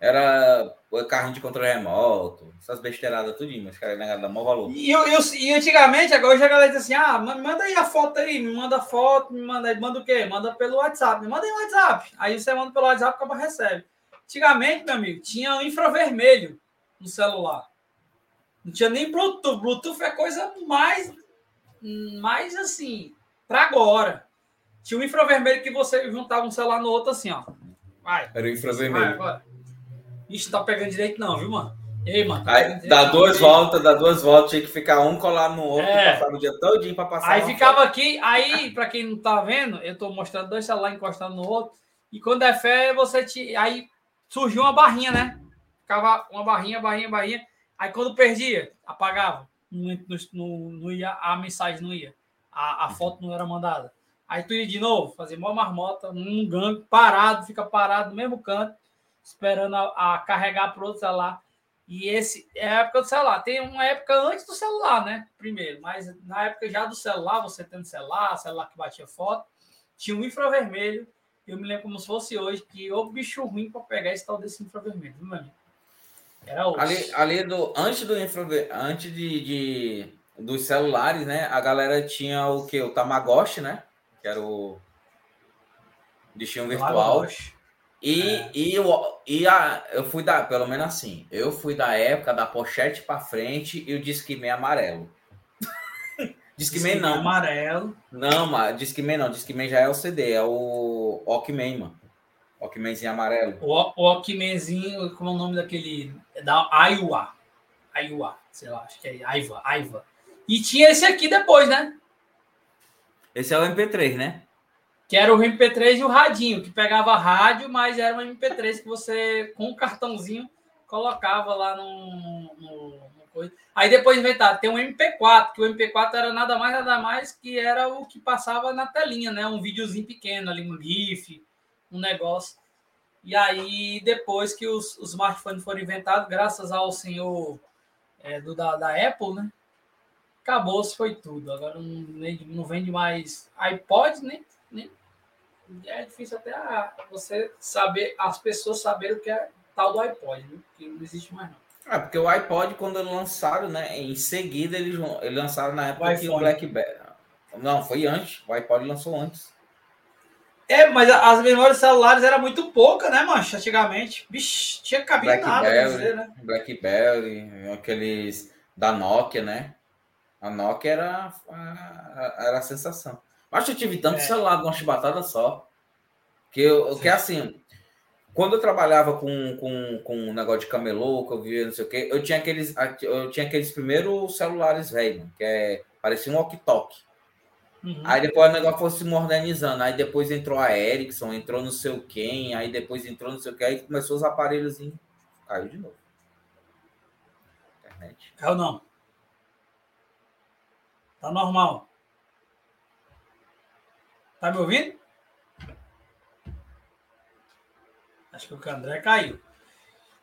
Era carrinho de controle remoto, essas besteiradas tudo, mas cara, negado dá maior valor. E, eu, eu, e antigamente, agora já a galera diz assim: ah, manda aí a foto aí, me manda foto, me manda, manda o quê? Manda pelo WhatsApp, me manda aí o WhatsApp. Aí você manda pelo WhatsApp, acaba recebe. Antigamente, meu amigo, tinha infravermelho no celular. Não tinha nem Bluetooth. Bluetooth é coisa mais, mais assim, para agora. Tinha um infravermelho que você juntava um celular no outro assim, ó. Vai. Era o infravermelho. Vai agora. Ixi, tá pegando direito não, viu, mano? Ei, mano. Tá aí, dá duas voltas, dá duas voltas, tinha que ficar um colado no outro, é. passar o dia todinho pra passar. Aí ficava foto. aqui, aí, pra quem não tá vendo, eu tô mostrando dois celulares encostados no outro, e quando é fé, você te. Aí surgiu uma barrinha, né? Ficava uma barrinha, barrinha, barrinha. Aí quando perdia, apagava. Não, ia, a mensagem não ia. A, a foto não era mandada. Aí tu ia de novo, fazer uma marmota, um gangue, parado, fica parado no mesmo canto esperando a, a carregar para outro celular. E esse é a época do celular. Tem uma época antes do celular, né? Primeiro, mas na época já do celular, você tendo celular, celular que batia foto, tinha um infravermelho. Eu me lembro como se fosse hoje, que o bicho ruim para pegar esse tal desse infravermelho, viu, meu Era. Ali, ali do, antes do infravermelho, antes de, de, dos celulares, né? A galera tinha o que? O Tamagotchi, né? Que era o bichinho virtual. E, é. e, eu, e a, eu fui da, pelo menos assim, eu fui da época da pochete para frente e o Discman amarelo. *laughs* Discman não. amarelo. Não, mas Discman não, Discman já é o CD, é o Walkman, mano. Walkmanzinho amarelo. O, o Walkmanzinho, como é o nome daquele? É da Aiwa. Aiwa, sei lá, acho que é Aiva, Aiva. E tinha esse aqui depois, né? Esse é o MP3, né? que era o MP3 e o radinho, que pegava rádio, mas era um MP3 que você, com um cartãozinho, colocava lá no, no, no coisa. Aí depois inventaram, tem um MP4, que o MP4 era nada mais, nada mais que era o que passava na telinha, né? Um videozinho pequeno ali, um GIF, um negócio. E aí, depois que os, os smartphones foram inventados, graças ao senhor é, do, da, da Apple, né? Acabou-se, foi tudo. Agora não, não vende mais iPod, nem, nem é difícil até a, você saber, as pessoas saberem o que é tal do iPod, viu? que não existe mais não. É, porque o iPod, quando lançaram, né? Em seguida, eles, eles lançaram na época o que o BlackBerry. Não, foi antes. O iPod lançou antes. É, mas as memórias celulares era muito pouca, né, mancha? Antigamente. Bicho, tinha cabido nada dizer, né? Blackberry, aqueles da Nokia, né? A Nokia era a, era a sensação. Mas eu tive tanto é. celular de uma chibatada só. Que, eu, que assim, quando eu trabalhava com, com, com um negócio de camelô, que eu via não sei o quê, eu tinha aqueles, eu tinha aqueles primeiros celulares velho, que é, parecia um walkie-talkie. Uhum. Aí depois o negócio foi se modernizando. Aí depois entrou a Ericsson, entrou não sei o quem, aí depois entrou não sei o que, aí começou os aparelhos e caiu de novo. Internet. Caiu não. Tá normal. Tá me ouvindo? Acho que o André caiu.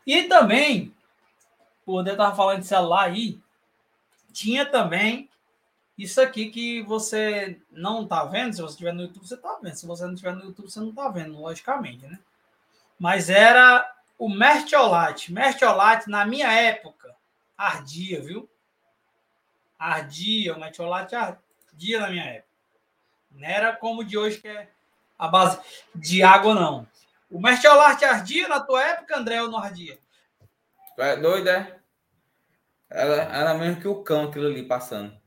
E também, o André estava falando de celular aí, tinha também isso aqui que você não tá vendo. Se você estiver no YouTube, você tá vendo. Se você não estiver no YouTube, você não tá vendo, logicamente, né? Mas era o Mertiolate. Mertiolate, na minha época, ardia, viu? Ardia, o Mertiolate ardia na minha época. Não era como de hoje, que é a base de água, não. O Mertiolarte ardia na tua época, André, ou não ardia? Tu é doido, é? Era, era mesmo que o cão aquilo ali passando.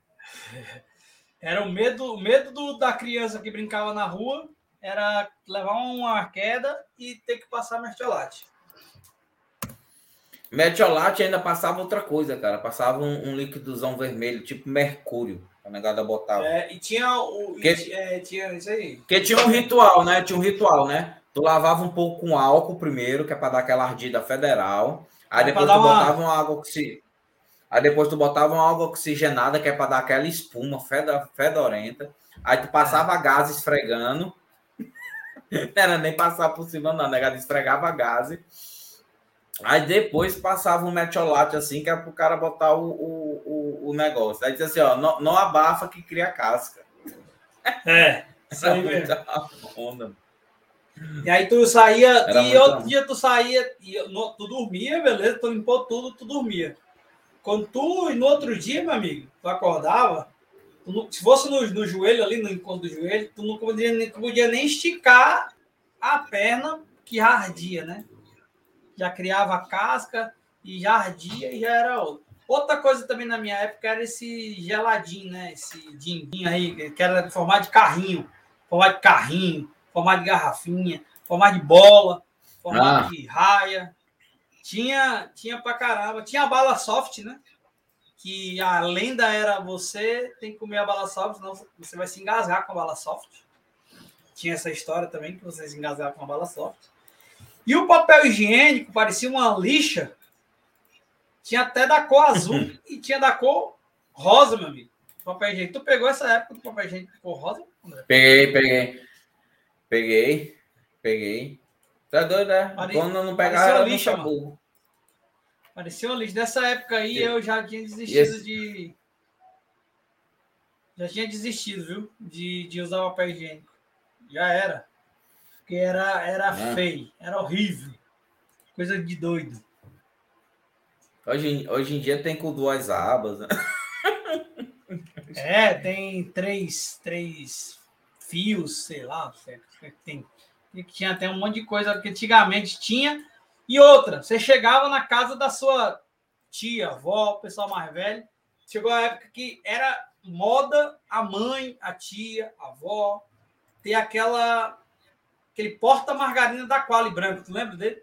*laughs* Era o medo, o medo do, da criança que brincava na rua, era levar uma queda e ter que passar mertiolate. Mertiolate ainda passava outra coisa, cara. Passava um, um líquidozão vermelho, tipo mercúrio. A negada botava. É, e tinha o. Que, e, é, tinha isso aí. Porque tinha um ritual, né? Tinha um ritual, né? Tu lavava um pouco com álcool primeiro, que é para dar aquela ardida federal. Aí é depois tu uma... botava uma água oxi... Aí depois tu botava uma água oxigenada, que é para dar aquela espuma fedorenta. Aí tu passava gás esfregando. Não *laughs* era nem passar por cima, não, negado esfregava gás. Aí depois passava um metiolate assim, que é pro cara botar o, o, o, negócio. Aí diz assim, ó, não, não abafa que cria casca. É, *laughs* isso aí mesmo. Onda. E aí tu saía, Era e outro dia tu saía, e no, tu dormia, beleza, tu limpou tudo, tu dormia. Quando tu, e no outro dia, meu amigo, tu acordava, tu não, se fosse no, no joelho ali, no encontro do joelho, tu não podia, nem, podia nem esticar a perna que ardia, né? Já criava casca e já ardia e já era outro. Outra coisa também na minha época era esse geladinho, né? Esse dinguinho aí, que era formado de carrinho, formado de carrinho, formado de garrafinha, formado de bola, formado ah. de raia. Tinha, tinha pra caramba. Tinha a bala soft, né? Que a lenda era você tem que comer a bala soft, senão você vai se engasgar com a bala soft. Tinha essa história também, que você se engasgar com a bala soft. E o papel higiênico parecia uma lixa. Tinha até da cor azul e tinha da cor rosa, meu amigo. Papel higiênico. Tu pegou essa época do papel higiênico cor rosa? Peguei, peguei. Peguei, peguei. Tá doido, né? Pare... Quando não pegava, era lixa, mano. Parecia uma lixo. Nessa época aí, eu já tinha desistido Esse... de. Já tinha desistido, viu? De, de usar o papel higiênico. Já era. Porque era, era ah. feio, era horrível. Coisa de doido. Hoje, hoje em dia tem com duas abas, né? É, tem três, três fios, sei lá, tem que tinha até um monte de coisa que antigamente tinha. E outra, você chegava na casa da sua tia, avó, pessoal mais velho. Chegou a época que era moda a mãe, a tia, a avó ter aquela aquele porta-margarina da Quali branco. Tu lembra dele?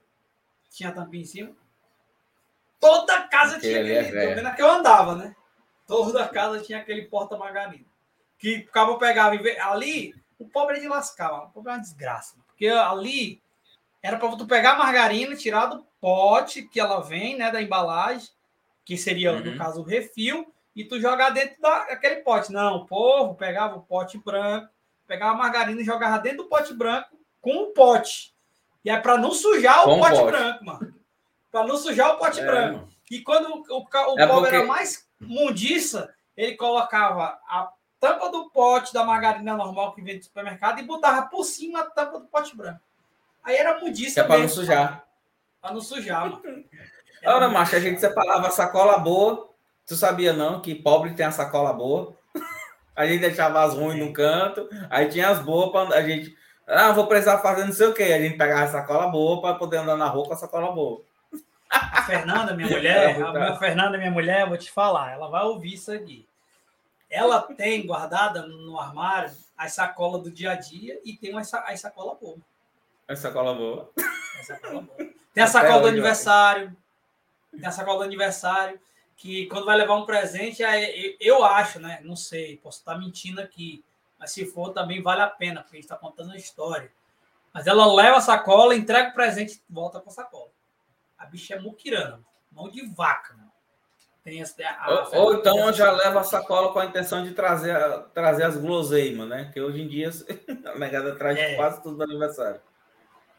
Tinha a tampinha em cima. Toda casa tinha aquele. É vendo que eu andava, né? Toda casa tinha aquele porta-margarina. Que o cabo pegava ali, o pobre é de lascar, o pobre é uma desgraça. Porque ali era para tu pegar a margarina, tirar do pote que ela vem, né, da embalagem, que seria, uhum. no caso, o refil, e tu jogar dentro daquele pote. Não, o povo pegava o pote branco, pegava a margarina e jogava dentro do pote branco com o pote. E é para não sujar o pote, pote, branco, mano. Para não sujar o pote é, branco. Mano. E quando o, o, o é povo porque... era mais mundiça, ele colocava a tampa do pote da margarina normal que vem do supermercado e botava por cima a tampa do pote branco. Aí era mudiça. É para não sujar. Para não sujar, mano. *laughs* Ora, macho, a gente separava sacola boa. Tu sabia não que pobre tem a sacola boa? *laughs* A gente deixava as ruins no canto, aí tinha as boas para a gente. Ah, vou precisar fazer não sei o quê. A gente pegava a sacola boa para poder andar na rua com a sacola boa. A Fernanda, minha *laughs* mulher, a minha Fernanda, minha mulher, vou te falar, ela vai ouvir isso aqui. Ela tem guardada no armário as sacolas do dia a dia e tem as, as sacolas boas. As sacola boa. sacola boa. Tem a sacola do aniversário. Tem a sacola do aniversário. Que quando vai levar um presente, eu acho, né? Não sei, posso estar mentindo aqui. Mas se for, também vale a pena, porque a gente está contando a história. Mas ela leva a sacola, entrega o presente e volta com a sacola. A bicha é muquirana, mão de vaca, mano. Tem essa, a, ou, ou então já leva a sacola com a intenção de trazer, trazer as guloseimas, né? Que hoje em dia *laughs* a negada traz é. quase tudo do aniversário.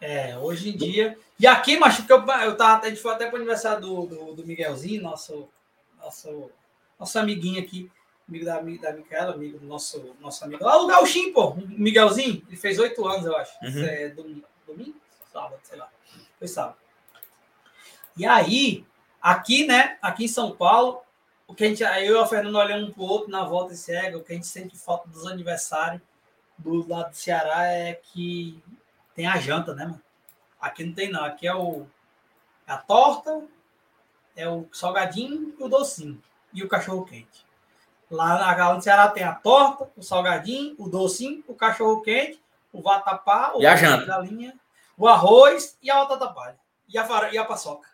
É, hoje em dia. E aqui, macho, que eu, eu tava, a gente foi até para o aniversário do, do, do, Miguelzinho, nosso, nosso, nosso amiguinho aqui, amigo da, da Micaela, amigo do nosso, nosso amigo. Lá o Gauchinho, pô, o Miguelzinho, ele fez oito anos, eu acho. Uhum. É, domingo, domingo? Sábado, sei lá. Foi sábado. E aí, Aqui, né? Aqui em São Paulo, o que a gente, eu e a Fernanda olhando um para o outro na volta cega, o que a gente sente falta dos aniversários do lado do Ceará é que tem a janta, né, mano? Aqui não tem, não. Aqui é o é a torta, é o salgadinho e o docinho. E o cachorro quente. Lá na Gala do Ceará tem a torta, o salgadinho, o docinho, o cachorro quente, o vatapá, o e a janta. galinha, o arroz e a batata palha. E a, e a paçoca.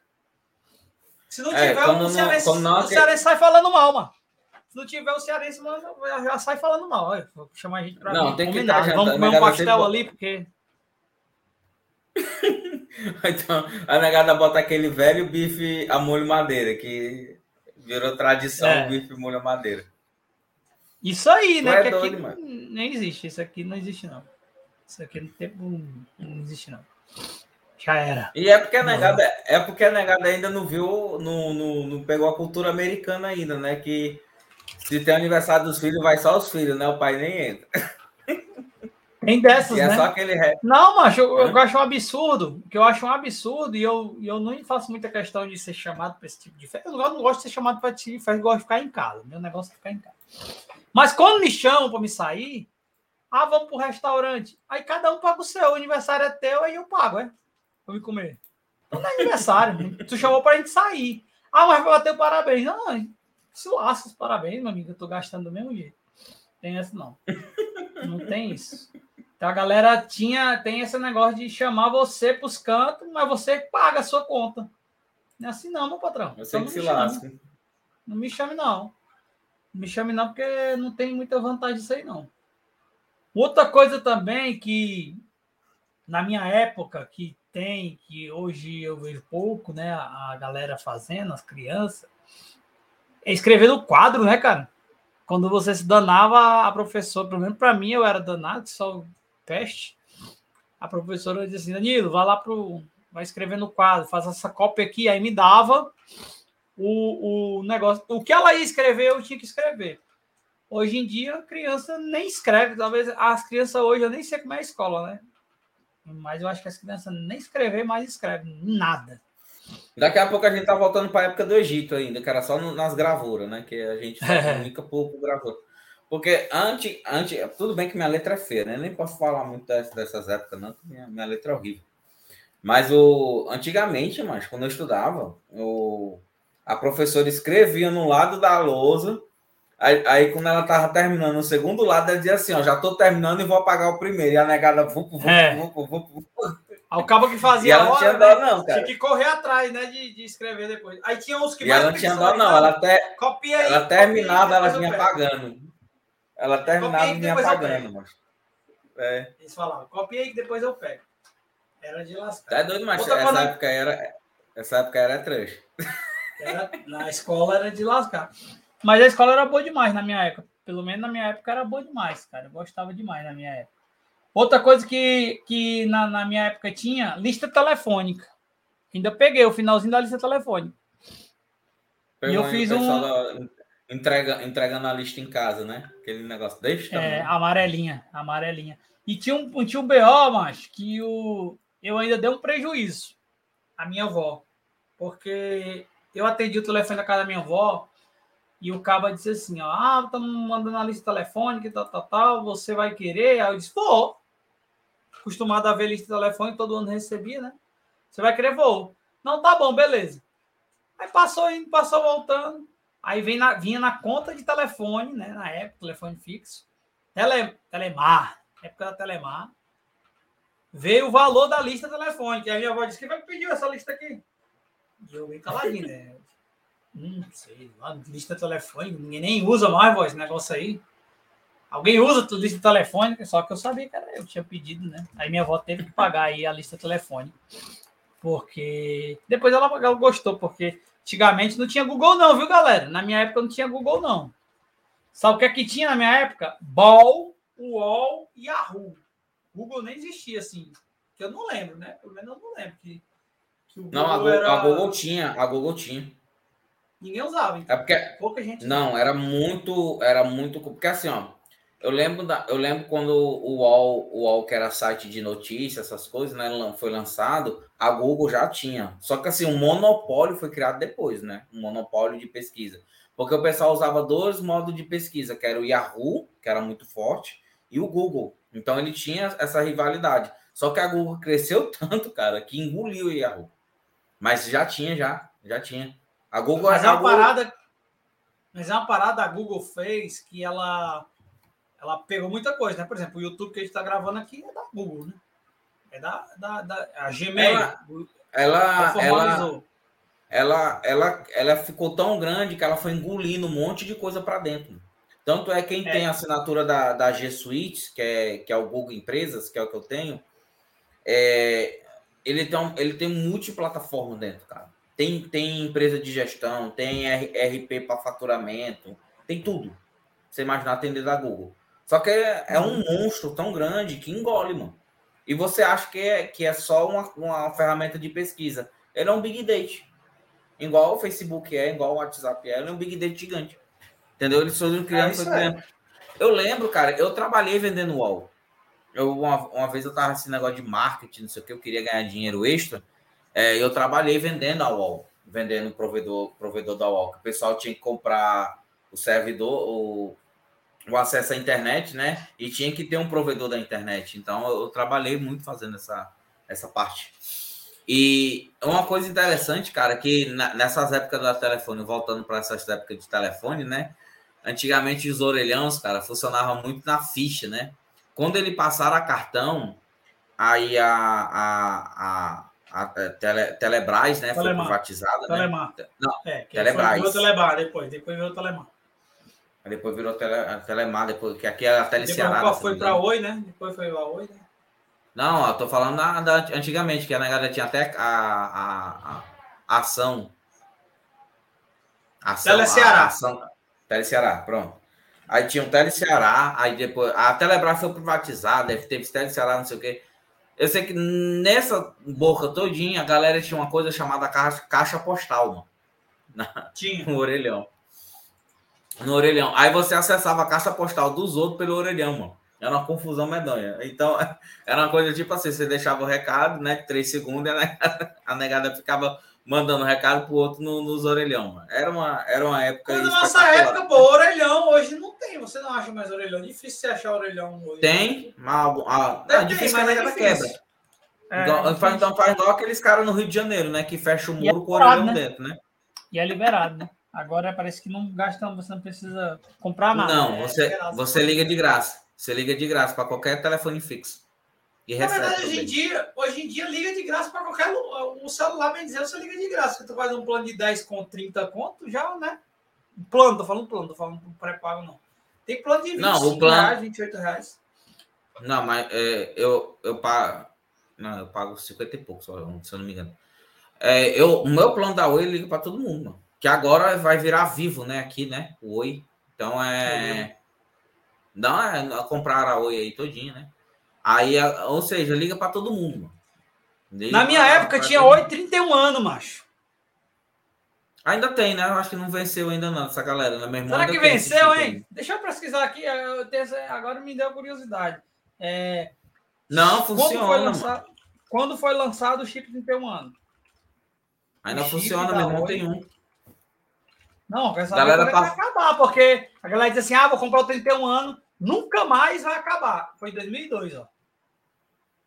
Se não é, tiver, é, o, Cearense, não, o Cearense sai falando mal, mano. Se não tiver o Cearense, mano, já sai falando mal. Olha, vou chamar a gente pra não, tem que dar, Vamos comer um pastel ali, porque. *laughs* então, a negada bota aquele velho bife a molho madeira, que Virou tradição é. o bife molho madeira. Isso aí, né? É que doido, aqui nem existe. Isso aqui não existe, não. Isso aqui no tempo não existe, não. Já era. E é porque a negada, é porque a negada ainda não viu, não, não, não pegou a cultura americana ainda, né? Que se tem aniversário dos filhos, vai só os filhos, né? O pai nem entra. *laughs* Tem dessas, e é né? só aquele rap. Não, macho, eu, eu acho um absurdo, que eu acho um absurdo, e eu, eu não faço muita questão de ser chamado para esse tipo de festa. Eu não gosto de ser chamado para esse tipo de festa, eu gosto de ficar em casa. Meu negócio é ficar em casa. Mas quando me chamam para me sair, ah, vamos pro restaurante. Aí cada um paga o seu, o aniversário é teu, aí eu pago, é? Pra me comer. Não é aniversário, tu chamou pra gente sair. Ah, mas vai bater o parabéns. Não, se lasca os parabéns, meu amigo, eu tô gastando do mesmo jeito. Tem essa não. Não tem isso. Então a galera tinha, tem esse negócio de chamar você para os cantos, mas você paga a sua conta. Não é assim não, meu patrão. Você então, que se lasca. Não me chame não. Não me chame não, porque não tem muita vantagem disso aí não. Outra coisa também que na minha época que tem, que hoje eu vejo pouco, né, a galera fazendo, as crianças, é escrever no quadro, né, cara? Quando você se danava, a professora, pelo menos para mim, eu era danado, só peste. A professora dizia assim: Danilo, vai lá pro. Vai escrever no quadro, faz essa cópia aqui. Aí me dava o, o negócio. O que ela ia escrever, eu tinha que escrever. Hoje em dia, a criança nem escreve. Talvez as crianças hoje, eu nem sei como é a escola, né? Mas eu acho que as crianças nem escrever mais escrevem nada. Daqui a pouco a gente tá voltando para a época do Egito ainda, que era só nas gravuras, né? Que a gente *laughs* comunica pouco gravura. Porque antes, antes, tudo bem que minha letra é feia, né? Nem posso falar muito dessas, dessas épocas, não, minha, minha letra é horrível. Mas o, antigamente, mas quando eu estudava, o, a professora escrevia no lado da lousa, aí, aí quando ela estava terminando o segundo lado, ela dizia assim: Ó, já estou terminando e vou apagar o primeiro. E a negada, vup, vup, é. vup, vup, vup. Ao cabo que fazia ela não tinha dó, né? não, cara. Tinha que correr atrás, né, de, de escrever depois. Aí tinha uns que e ela não tinha dó, não. Ela até, copia aí, ela terminava, ela vinha apagando. Ela terminava me apagando, mas. É. Eles falavam, copia aí que depois eu pego. Era de lascar. Tá doido, mas essa quando... época era. Essa época era trash. Era, na escola era de lascar. Mas a escola era boa demais na minha época. Pelo menos na minha época era boa demais, cara. Eu gostava demais na minha época. Outra coisa que, que na, na minha época tinha, lista telefônica. Ainda peguei o finalzinho da lista telefônica. Pegou e eu fiz um. Entrega, entregando a lista em casa, né? Aquele negócio desse tamanho. É, amarelinha, amarelinha. E tinha um, tinha um BO, mas que o, eu ainda dei um prejuízo à minha avó. Porque eu atendi o telefone da casa da minha avó e o cabo disse assim: ó, ah, estamos mandando a lista telefônica tal, tal, tal, você vai querer? Aí eu disse: vou. Acostumado a ver lista telefônica, todo ano recebia, né? Você vai querer? Vou. Não, tá bom, beleza. Aí passou indo, passou voltando. Aí vem na, vinha na conta de telefone, né? Na época, telefone fixo. Tele, telemar, época da Telemar. Veio o valor da lista telefônica. E a minha avó disse: Quem vai pedir essa lista aqui? E eu vim caladinho, né? Hum, sei lá, lista telefônica. Ninguém nem usa mais, voz, negócio aí. Alguém usa lista telefônica, só que eu sabia que era, eu tinha pedido, né? Aí minha avó teve que pagar aí a lista telefônica. Porque depois ela, ela gostou, porque Antigamente não tinha Google, não, viu, galera? Na minha época não tinha Google, não. Sabe o que é que tinha na minha época? Ball, UOL e Yahoo. Google nem existia assim. Que eu não lembro, né? Pelo menos eu não lembro que, que não, a Google, era... a Google, tinha, a Google tinha. Ninguém usava. Então. É porque pouca gente. Não, era muito, era muito, porque assim, ó, eu lembro, da, eu lembro quando o UOL, o UOL, que era site de notícias, essas coisas, né, foi lançado, a Google já tinha. Só que assim, um monopólio foi criado depois, né? Um monopólio de pesquisa. Porque o pessoal usava dois modos de pesquisa, que era o Yahoo, que era muito forte, e o Google. Então ele tinha essa rivalidade. Só que a Google *laughs* cresceu tanto, cara, que engoliu o Yahoo. Mas já tinha, já, já tinha. A Google Mas é uma Google... parada. Mas é uma parada a Google fez que ela ela pegou muita coisa, né? Por exemplo, o YouTube que a gente está gravando aqui é da Google, né? É da, da, da a Gmail. Ela, ela, ela, ela, ela, ela ficou tão grande que ela foi engolindo um monte de coisa para dentro. Tanto é quem é. tem a assinatura da, da G Suite, que é, que é o Google Empresas, que é o que eu tenho, é, ele, tem, ele tem multiplataforma dentro, cara. Tem, tem empresa de gestão, tem RP para faturamento, tem tudo. Você imaginar atender da Google. Só que é, é, um monstro tão grande que engole, mano. E você acha que é, que é só uma, uma ferramenta de pesquisa. Ele é um big data. Igual o Facebook é, igual o WhatsApp é, ele é um big data gigante. Entendeu? Eles foram criando, é, criando. Eu lembro, cara, eu trabalhei vendendo UOL. Eu, uma, uma vez eu tava nesse negócio de marketing, não sei o que, eu queria ganhar dinheiro extra. É, eu trabalhei vendendo a UOL, vendendo provedor, provedor da UOL, que o pessoal tinha que comprar o servidor, o, o acesso à internet, né? E tinha que ter um provedor da internet. Então eu, eu trabalhei muito fazendo essa, essa parte. E uma coisa interessante, cara, que nessas épocas do telefone, voltando para essas épocas de telefone, né? Antigamente os orelhões, cara, funcionavam muito na ficha, né? Quando ele passaram a cartão, aí a, a, a, a tele, Telebrás, né, Telemar. foi privatizada. Né? Telemar. Né? Não, é, Telebrás. Virou Telemar depois, depois virou Telemar. Depois virou tele, Telemar, depois, que aqui é a Teleceará. Depois foi para Oi, né? Depois foi para Oi, né? Não, eu tô falando da, da, antigamente, que a negada tinha até a, a, a ação. ação Teleceará. A, ação, Teleceará, pronto. Aí tinha o Teleceará, aí depois a Telebrás foi privatizada, teve Teleceará, não sei o quê. Eu sei que nessa boca todinha a galera tinha uma coisa chamada caixa, caixa postal, mano. Na, tinha. No orelhão. No orelhão. Aí você acessava a caixa postal dos outros pelo orelhão, mano. Era uma confusão medonha. Então, *laughs* era uma coisa tipo assim: você deixava o recado, né? Três segundos, a negada, a negada ficava mandando recado pro outro no, nos orelhão. Mano. Era uma, era uma época. Na nossa época, pô, orelhão hoje não tem. Você não acha mais orelhão? Difícil você achar orelhão hoje. Tem, mas ah, é difícil, mas a negada quebra. É, então, faz, então faz igual aqueles caras no Rio de Janeiro, né? Que fecha o é muro é com o orelhão né? dentro, né? E é liberado, né? Agora parece que não gasta, você não precisa comprar nada. Não, você, é você liga de graça. Você liga de graça para qualquer telefone fixo. E Na verdade, hoje em, dia, hoje em dia liga de graça para qualquer um celular, bem dizer, você liga de graça. Você faz um plano de 10 com 30 conto, já, né? Plano, tô falando plano, tô falando pré-pago, não. Tem plano de 25 não, o plano... reais, 28 reais. Não, mas é, eu, eu pago. Não, eu pago 50 e pouco, se eu não me engano. É, eu, o meu plano da Oi liga para todo mundo, mano. Que agora vai virar vivo, né? Aqui, né? O Oi. Então é. Não, é comprar a Oi aí todinha, né? Aí, ou seja, liga para todo mundo. Na minha pra, época pra tinha Oi 31 anos, macho. Ainda tem, né? Eu acho que não venceu ainda não, essa galera. Né? Meu Será que venceu, hein? Deixa eu pesquisar aqui. Eu tenho, agora me deu curiosidade. É... Não, funciona. Quando foi, lançado, quando foi lançado o chip 31 anos? Ainda funciona, meu irmão tem um. Não, essa galera tá... vai acabar, porque a galera diz assim: ah, vou comprar o 31 anos nunca mais vai acabar. Foi em 2002, ó.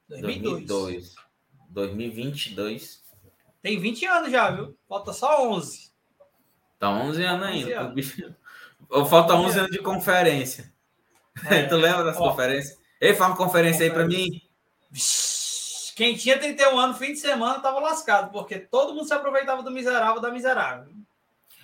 2002. 2002. 2022. Tem 20 anos já, viu? Falta só 11. Tá 11 anos ainda. 11 anos. Falta 11 anos de conferência. É. *laughs* tu lembra dessa ó, conferência? Ei, faz uma conferência, conferência. aí para mim. Quem tinha 31 anos, fim de semana, tava lascado, porque todo mundo se aproveitava do miserável da miserável.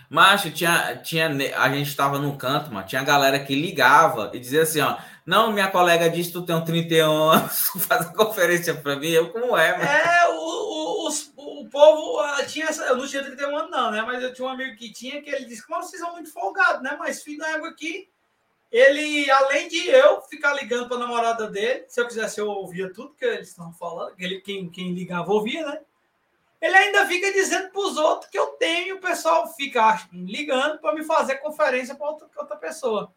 Macho, tinha, tinha, a gente estava no canto, mano, tinha galera que ligava e dizia assim, ó, não, minha colega disse que tu tem um 31 anos, *laughs* faz a conferência para mim, eu como é, mano? É, o, o, o, o povo uh, tinha, eu não tinha 31 anos não, né, mas eu tinha um amigo que tinha, que ele disse, vocês são muito folgados, né, mas filho da água aqui, ele, além de eu ficar ligando para namorada dele, se eu quisesse eu ouvia tudo que eles estão falando, ele, quem, quem ligava ouvia, né, ele ainda fica dizendo para os outros que eu tenho, o pessoal fica ligando para me fazer conferência para outra, outra pessoa.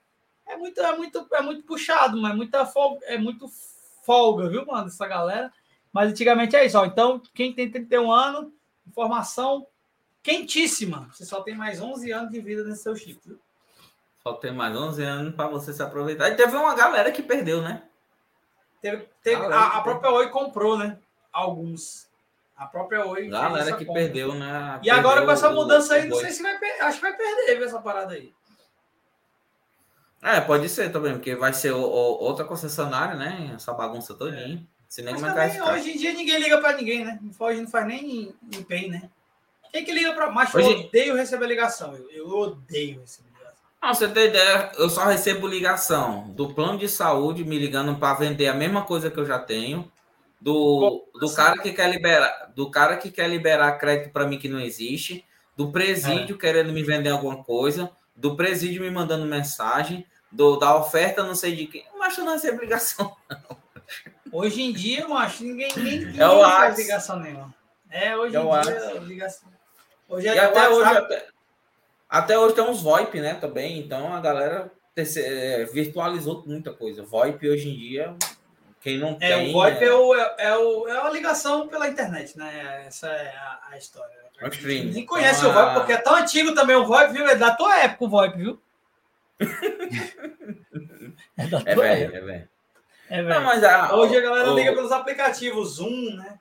É muito, é muito, é muito puxado, mas é muita folga, é muito folga, viu, mano, essa galera. Mas antigamente é isso, ó. Então, quem tem 31 anos, informação quentíssima. Você só tem mais 11 anos de vida nesse seu chip, viu? Só tem mais 11 anos para você se aproveitar. E teve uma galera que perdeu, né? Teve, teve a, a própria Oi comprou, né? Alguns. A própria Oi. Galera que compra. perdeu, né? E perdeu agora com essa mudança aí, não sei se vai perder. Acho que vai perder essa parada aí. É, pode ser também, porque vai ser o, o, outra concessionária, né? Essa bagunça todinha. É. Se nem Mas também, hoje em dia ninguém liga para ninguém, né? Hoje não faz nem empenho, né? Quem que liga para. Mas hoje... eu odeio receber ligação. Eu, eu odeio receber ligação. Não, você tem ideia, eu só recebo ligação do plano de saúde me ligando para vender a mesma coisa que eu já tenho do, do cara que quer liberar, do cara que quer liberar crédito para mim que não existe, do presídio é. querendo me vender alguma coisa, do presídio me mandando mensagem, do, da oferta não sei de quem. Mas eu não recebo ligação, *laughs* Hoje em dia, macho, ninguém, ninguém, ninguém é faz ligação nenhuma. É, hoje é em dia, ligação. Hoje é e até hoje, até, até, hoje tem uns VoIP, né, também. Então a galera é, virtualizou muita coisa. VoIP hoje em dia, quem não é, tem... O VoIP é... É, o, é, o, é uma ligação pela internet, né? Essa é a, a história. É um stream. Ninguém conhece o VoIP, porque é tão antigo também o VoIP, viu? É da tua época o VoIP, viu? *laughs* é da tua é época. É velho. É, não, mas a, Hoje a galera o, liga pelos aplicativos Zoom, né?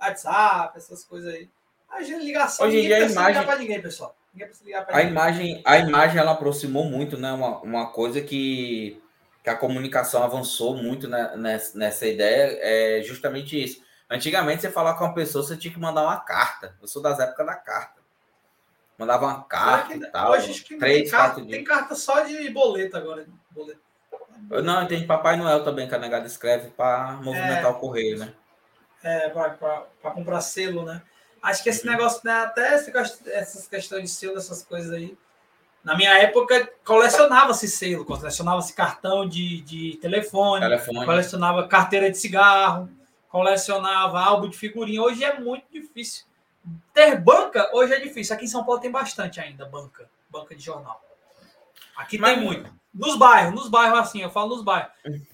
WhatsApp, essas coisas aí. A ligação Hoje em dia a imagem para ninguém, pessoal. Ninguém precisa ligar a ninguém. imagem, a imagem ela aproximou muito, né? Uma, uma coisa que, que a comunicação avançou muito né, nessa, nessa ideia é justamente isso. Antigamente, você falar com uma pessoa, você tinha que mandar uma carta. Eu sou das épocas da carta. Mandava uma carta que, e tal. Hoje acho que três, tem, carta, tem carta só de boleto agora. Boleto. Não, tem Papai Noel também, que a negada escreve para movimentar é, o correio, né? É, para comprar selo, né? Acho que esse uhum. negócio, né, até essas questões de selo, essas coisas aí. Na minha época, colecionava-se selo, colecionava-se cartão de, de telefone, telefone, colecionava carteira de cigarro, colecionava álbum de figurinha. Hoje é muito difícil. Ter banca, hoje é difícil. Aqui em São Paulo tem bastante ainda banca, banca de jornal. Aqui Mas, tem muito. Nos bairros, nos bairros assim, eu falo nos bairros.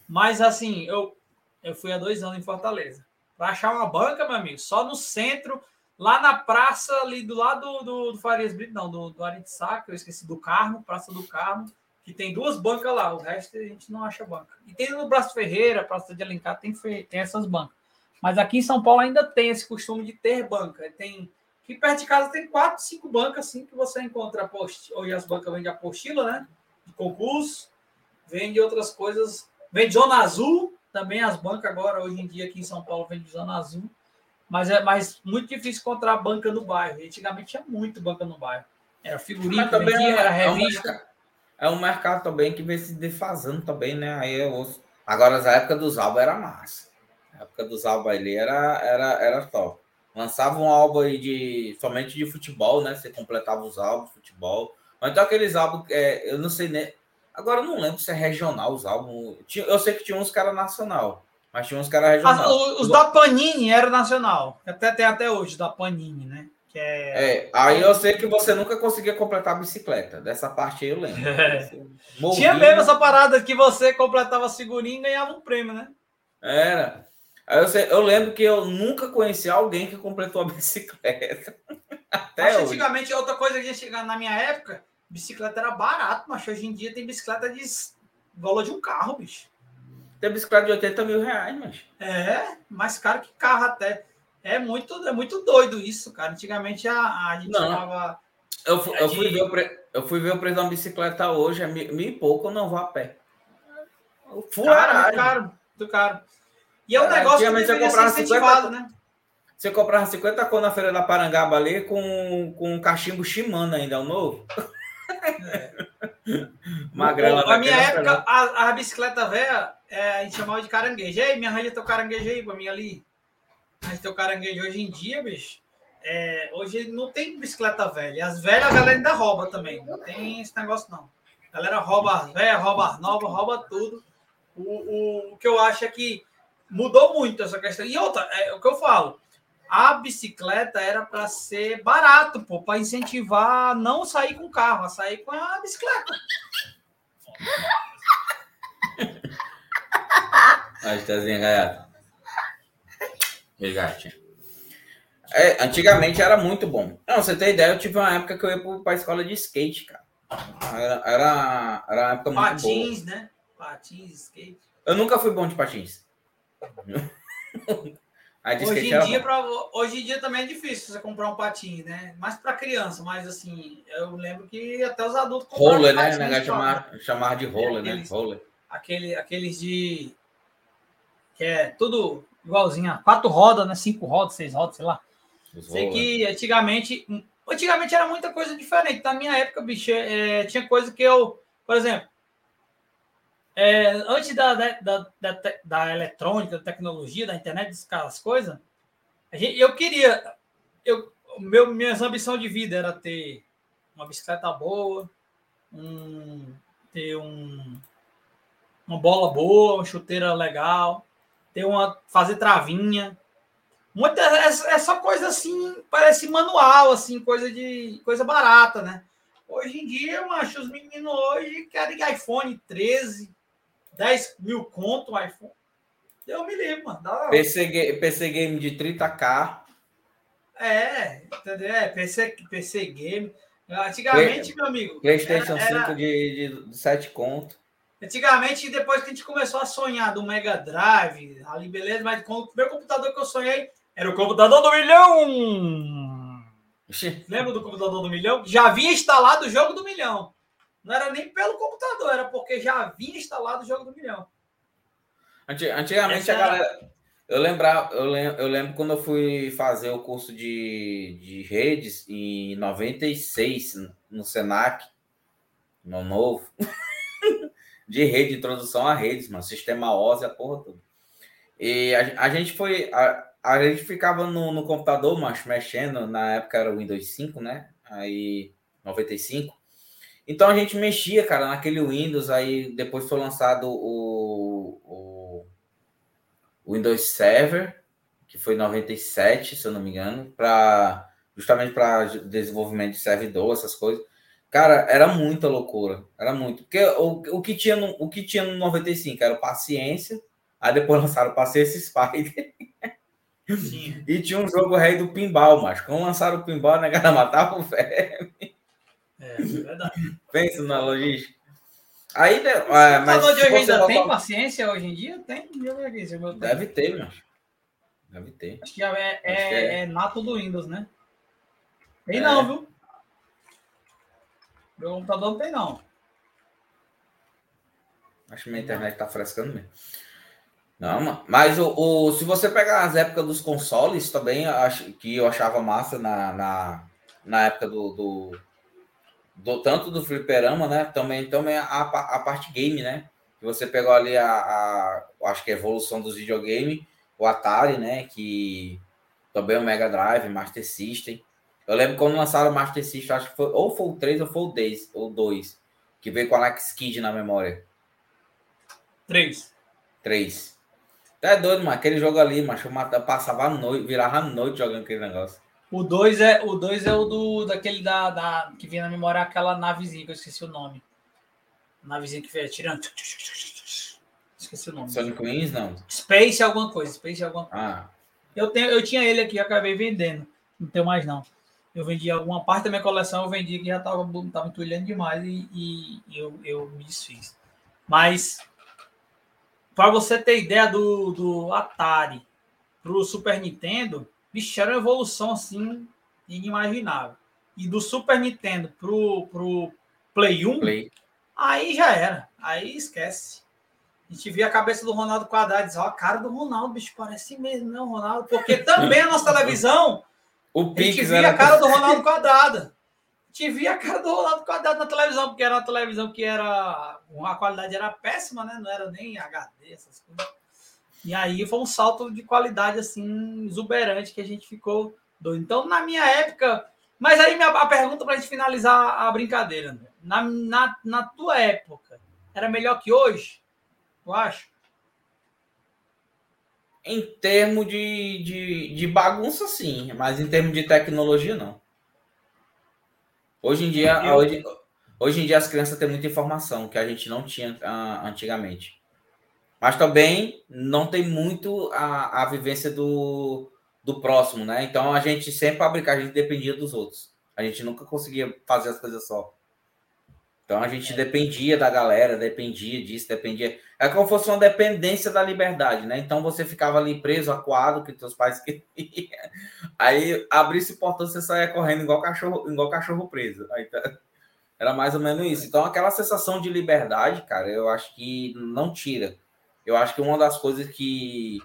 Mas assim, eu, eu fui há dois anos em Fortaleza. Para achar uma banca, meu amigo, só no centro, lá na praça, ali do lado do, do, Farias Brito, não, do, do Aritsac, eu esqueci, do Carmo, Praça do Carmo, que tem duas bancas lá, o resto a gente não acha banca. E tem no Braço Ferreira, Praça de Alencar, tem, tem essas bancas. Mas aqui em São Paulo ainda tem esse costume de ter banca. Tem aqui perto de casa tem quatro, cinco bancas assim que você encontra post. Hoje as bancas vendem apostila, né? de concurso, vende outras coisas, vende zona azul, também as bancas agora, hoje em dia aqui em São Paulo, vende zona azul, mas é mais muito difícil encontrar banca no bairro. Antigamente tinha muito banca no bairro. Era figurinha, também vendia, é, era revista. É um, mercado também que vem se defasando também, né? Aí eu ouço. Agora, a época dos álbuns era massa. A época dos álbuns ali era, era, era top. Lançava um álbum aí de somente de futebol, né? Você completava os álbuns de futebol. Então aqueles álbuns, é, eu não sei nem. Agora eu não lembro se é regional os álbuns. Eu sei que tinha uns caras nacional, mas tinha uns caras regional. Ah, os da Panini era nacional. Até tem até hoje da Panini, né? Que é... é, aí eu sei que você nunca conseguia completar a bicicleta. Dessa parte aí eu lembro. *laughs* É. Tinha mesmo essa parada que você completava a figurinha e ganhava um prêmio, né? Era. Aí eu, sei, eu lembro que eu nunca conheci alguém que completou a *laughs* bicicleta. Até hoje. antigamente, outra coisa que ia chegar na minha época, bicicleta era barato, mas hoje em dia tem bicicleta de valor de um carro, bicho. Tem bicicleta de 80 mil reais, mas. É, mais caro que carro até. É muito, é muito doido isso, cara. Antigamente a, a gente não. chamava. Eu, fui, eu, fui ver o pre... eu fui ver o preço de uma bicicleta hoje, é mil, mil e pouco, eu não vou a pé. Caro, muito caro, muito caro. E é um negócio que deveria ser incentivado, 50... né? Você comprava 50 cor na Feira da Parangaba ali com, com um cachimbo Shimano ainda, é o novo. É. *laughs* Magrela. Na minha época, a, a, bicicleta velha, é, a gente chamava de caranguejo. Ei, me arranja teu caranguejo aí pra mim ali. Mas teu caranguejo hoje em dia, bicho, é, hoje não tem bicicleta velha. As velhas a galera ainda rouba também. Não tem esse negócio, não. A galera rouba as velhas, rouba as novas, rouba tudo. O, o, o que eu acho é que mudou muito essa questão. E outra, é o que eu falo a bicicleta era para ser barato, pô, para incentivar não sair com o carro, a sair com a bicicleta. A Estazinha gaiata. Gatinha. É, antigamente era muito bom. Não, você tem ideia, eu tive uma época que eu ia para a escola de skate, cara. Era, era, era uma época muito patins, boa. Patins, né? Patins, skate. Eu nunca fui bom de patins. Hoje em, dia, pra, hoje em dia também é difícil você comprar um patinho, né? Mais para criança, mas assim, eu lembro que até os adultos Roller, né? né? Chamar, chamar de roller, né? Roller. Aquele, aqueles de. que é tudo igualzinho, quatro rodas, né? Cinco rodas, seis rodas, sei lá. Os Sei roller. que antigamente. Antigamente era muita coisa diferente. Na minha época, bicho, é, tinha coisa que eu. Por exemplo, é, antes da, da, da, da, eletrônica, da tecnologia, da internet, das coisas, gente, eu queria. Eu, meu, minhas ambições de vida era ter uma bicicleta boa, um, ter um, uma bola boa, uma chuteira legal, ter uma, fazer travinha. Muita, é, é só coisa assim, parece manual, assim, coisa de coisa barata, né? Hoje em dia, macho, os meninos hoje querem iPhone 13, 10 mil conto um iPhone. Eu me livro, mano. Dá... PC, PC Game de 30k. É, entendeu? É, PC, PC Game. Antigamente, Play, meu amigo. PlayStation era, 5 era... de, de 7 conto. Antigamente, depois que a gente começou a sonhar do Mega Drive, ali beleza, mas o primeiro computador que eu sonhei era o computador do milhão. Lembra do computador do milhão? Já havia instalado o jogo do milhão. Não era nem pelo computador, era porque já havia instalado o jogo do milhão. Antigamente Essa a galera. Eu, lembra, eu, lembro, eu lembro quando eu fui fazer o curso de, de redes em 96 no Senac, no novo, *laughs* de rede, introdução a redes, mano, sistema OSI, a porra toda. E a, a gente foi, a, a gente ficava no, no computador, mas mexendo, na época era o Windows 5, né? Aí, 95. Então a gente mexia, cara, naquele Windows, aí depois foi lançado o, o, Windows Server, que foi em 97, se eu não me engano, para justamente para desenvolvimento de servidor, essas coisas. Cara, era muita loucura, era muito. Porque o, o, que, tinha no, o que tinha no 95 era paciência, aí depois *laughs* lançaram paciência Spider. Sim. e tinha um jogo rei do pinball, mas quando lançaram o pinball, a negada *laughs* matava o verme. É, é verdade. Pensa na logística. Aí, né, é, mas de hoje ainda tem paciência hoje em dia? Tem? Deve ter, meu. Deve ter. Acho que é, é, é, é nato do Windows, né? Tem não, viu? Meu computador não tem, não. Acho que minha internet tá frescando mesmo. Não, mas o, o, se você pegar as épocas dos consoles também, acho que eu achava massa na, na, na época do, do do, tanto do fliperama, né? Também, também a, a parte game, né? Que você pegou ali a, a acho que a evolução dos videogames, o Atari, né? Que também o Mega Drive, Master System. Eu lembro quando lançaram o Master System, acho que foi ou foi o 3 ou foi o 10, ou 2, que veio com a Alex Kid na memória. 3. 3. É doido, mano. Aquele jogo ali, macho, eu passava a noite, virava a noite jogando aquele negócio. O 2 é o dois é o do daquele da, da que vinha na memória aquela navezinha que eu esqueci o nome. Navezinha que veio tirando. Esqueci o nome. Sonic Wings não. Space alguma coisa, Space alguma coisa. Ah. Eu tenho eu tinha ele aqui, acabei vendendo. Não tenho mais não. Eu vendi alguma parte da minha coleção, eu vendi que já estava tava entulhando demais e, e, eu, eu me desfiz. Mas para você ter ideia do, do Atari para o Super Nintendo, Bicho, era uma evolução assim inimaginável. E do Super Nintendo pro, pro Play 1, Play. aí já era. Aí esquece. A gente via a cabeça do Ronaldo Quadrado e diz, ó, a cara do Ronaldo, bicho, parece mesmo, né, Ronaldo? Porque *laughs* também a nossa televisão, o a gente via a cara do *laughs* Ronaldo Quadrado. A gente via a cara do Ronaldo Quadrado na televisão, porque era uma televisão que era. A qualidade era péssima, né? Não era nem HD, essas coisas. E aí foi um salto de qualidade assim exuberante que a gente ficou doido. Então, na minha época, mas aí minha, a pergunta para a gente finalizar a brincadeira, André. Na, na, na tua época, era melhor que hoje? Tu acha? Em termos de, de, de bagunça, sim, mas em termos de tecnologia, não. Hoje em dia, Eu... hoje, hoje em dia as crianças têm muita informação que a gente não tinha uh, antigamente. Mas também não tem muito a, a vivência do, do próximo, né? Então a gente sempre fabricar, a gente dependia dos outros. A gente nunca conseguia fazer as coisas só. Então a gente é. dependia da galera, dependia disso, dependia. É como se fosse uma dependência da liberdade, né? Então você ficava ali preso, acuado, que teus pais *laughs* queriam. Aí abrisse o portão, você saia correndo igual cachorro, igual cachorro preso. Aí, tá... Era mais ou menos isso. Então aquela sensação de liberdade, cara, eu acho que não tira. Eu acho que uma das coisas que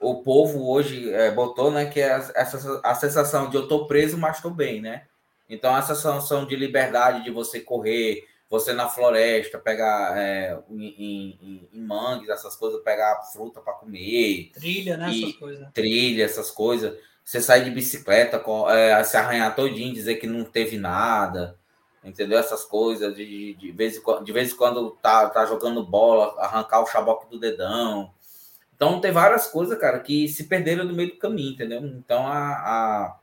o povo hoje é, botou, né, que é essa a sensação de eu tô preso, mas tô bem, né? Então essa sensação de liberdade de você correr, você na floresta, pegar é, em, em, em, mangues, essas coisas, pegar fruta para comer. Trilha, né? Essas coisas. Trilha, essas coisas. Você sair de bicicleta, é, se arranhar todinho, dizer que não teve nada. Entendeu? Essas coisas, de, de, vez, em quando, de vez em quando tá, tá jogando bola, arrancar o chaboque do dedão. Então tem várias coisas, cara, que se perderam no meio do caminho, entendeu? Então a, a...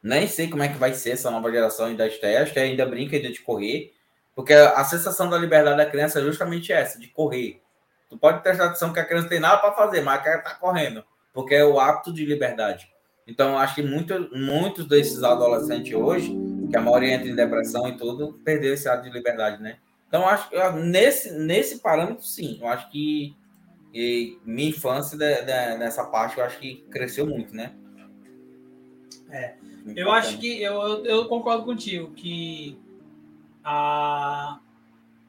nem sei como é que vai ser essa nova geração ainda estreia, acho que ainda brinca ainda de correr, porque a sensação da liberdade da criança é justamente essa, de correr. Tu pode ter a sensação que a criança tem nada para fazer, mas a criança tá correndo, porque é o hábito de liberdade. Então, acho que muito, muitos desses adolescentes hoje, que a maioria entra em depressão e tudo, perdeu esse hábito de liberdade, né? Então, acho que nesse, nesse parâmetro, sim, eu acho que minha infância de, de, nessa parte, eu acho que cresceu muito, né? É. Eu acho que eu, eu concordo contigo que a,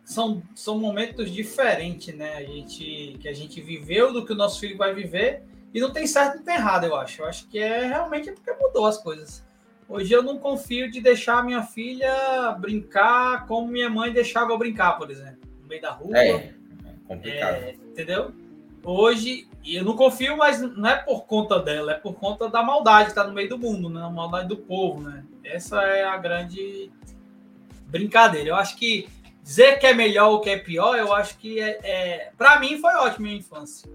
são, são momentos diferentes, né? A gente, que a gente viveu do que o nosso filho vai viver e não tem certo e tem errado, eu acho. Eu acho que é realmente porque mudou as coisas. Hoje eu não confio de deixar minha filha brincar como minha mãe deixava eu brincar, por exemplo, no meio da rua. É, é complicado. É, entendeu? Hoje, eu não confio, mas não é por conta dela, é por conta da maldade que está no meio do mundo, né? A maldade do povo, né? Essa é a grande brincadeira. Eu acho que dizer que é melhor ou que é pior, eu acho que é. é... Para mim foi ótimo minha infância.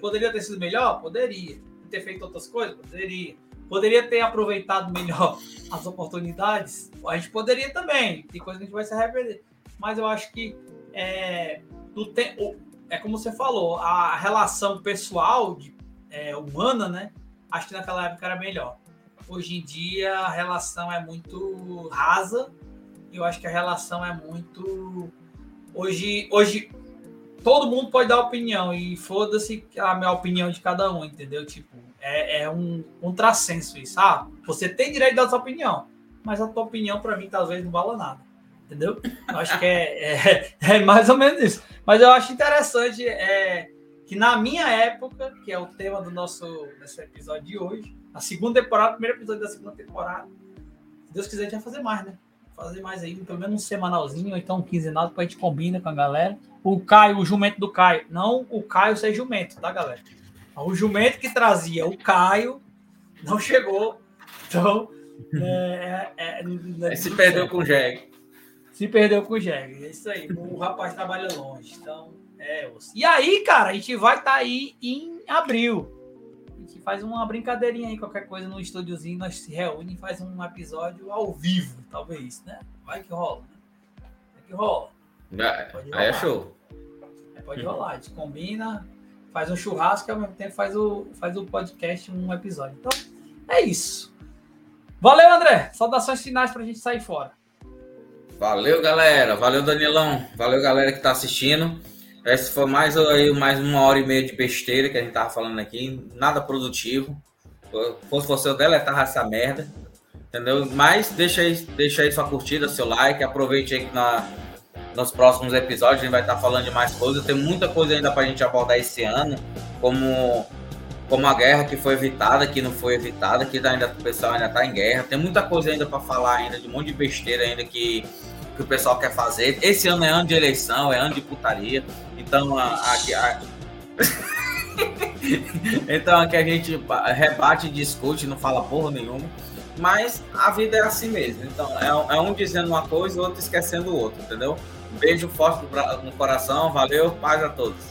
Poderia ter sido melhor? Poderia. Ter feito outras coisas? Poderia. Poderia ter aproveitado melhor *laughs* as oportunidades? A gente poderia também. Tem coisa que a gente vai se arrepender. Mas eu acho que é, do te... é como você falou, a relação pessoal, de, é, humana, né? Acho que naquela época era melhor. Hoje em dia a relação é muito rasa. Eu acho que a relação é muito. Hoje, hoje todo mundo pode dar opinião e foda-se a minha opinião de cada um, entendeu? Tipo, é, é um contrassenso isso. Ah, você tem direito dar sua opinião, mas a tua opinião para mim talvez não valha nada, entendeu? Eu acho que é, é, é, mais ou menos isso. Mas eu acho interessante é, que na minha época, que é o tema do nosso desse episódio de hoje, a segunda temporada, o primeiro episódio da segunda temporada, se Deus quiser, a gente vai fazer mais, né? Fazer mais aí, pelo menos um semanalzinho, ou então um quinzenal, depois a gente combina com a galera o Caio, o jumento do Caio. Não o Caio ser jumento, tá, galera? O jumento que trazia o Caio não chegou. Então. É, é, é, se perdeu com o Jeg. Se perdeu com o Jeg. É isso aí. O rapaz trabalha longe. Então, é. E aí, cara, a gente vai estar tá aí em abril. A gente faz uma brincadeirinha aí, qualquer coisa no estúdiozinho, nós se reúne e faz um episódio ao vivo, talvez, né? Vai que rola, né? Vai que rola. Aí é show. É, pode rolar, a gente combina, faz um churrasco e ao mesmo tempo faz o, faz o podcast um episódio. Então, é isso. Valeu, André. Saudações finais para a gente sair fora. Valeu, galera. Valeu, Danilão. Valeu, galera que está assistindo. Esse foi mais, aí, mais uma hora e meia de besteira que a gente tava falando aqui. Nada produtivo. Se fosse você, eu deletava essa merda. Entendeu? Mas deixa aí, deixa aí sua curtida, seu like. Aproveite aí que na, nos próximos episódios a gente vai estar falando de mais coisas. Tem muita coisa ainda para a gente abordar esse ano, como, como a guerra que foi evitada, que não foi evitada, que ainda, o pessoal ainda está em guerra. Tem muita coisa ainda para falar ainda, de um monte de besteira ainda que, que o pessoal quer fazer. Esse ano é ano de eleição, é ano de putaria. Então, a, a, a... *laughs* então aqui a gente rebate, discute, não fala porra nenhuma. Mas a vida é assim mesmo. Então, é, é um dizendo uma coisa e outro esquecendo o outro, entendeu? Beijo forte no coração, valeu, paz a todos.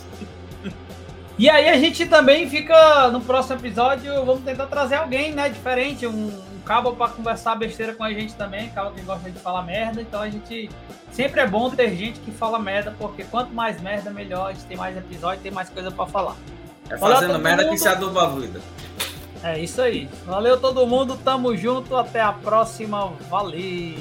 E aí a gente também fica no próximo episódio, vamos tentar trazer alguém, né, diferente, um, um cabo para conversar besteira com a gente também, cabo que gosta de falar merda, então a gente sempre é bom ter gente que fala merda, porque quanto mais merda melhor, a gente tem mais episódio, tem mais coisa para falar. É fazendo merda mundo. que se aduba a vida. É isso aí. Valeu todo mundo, tamo junto, até a próxima. Valeu.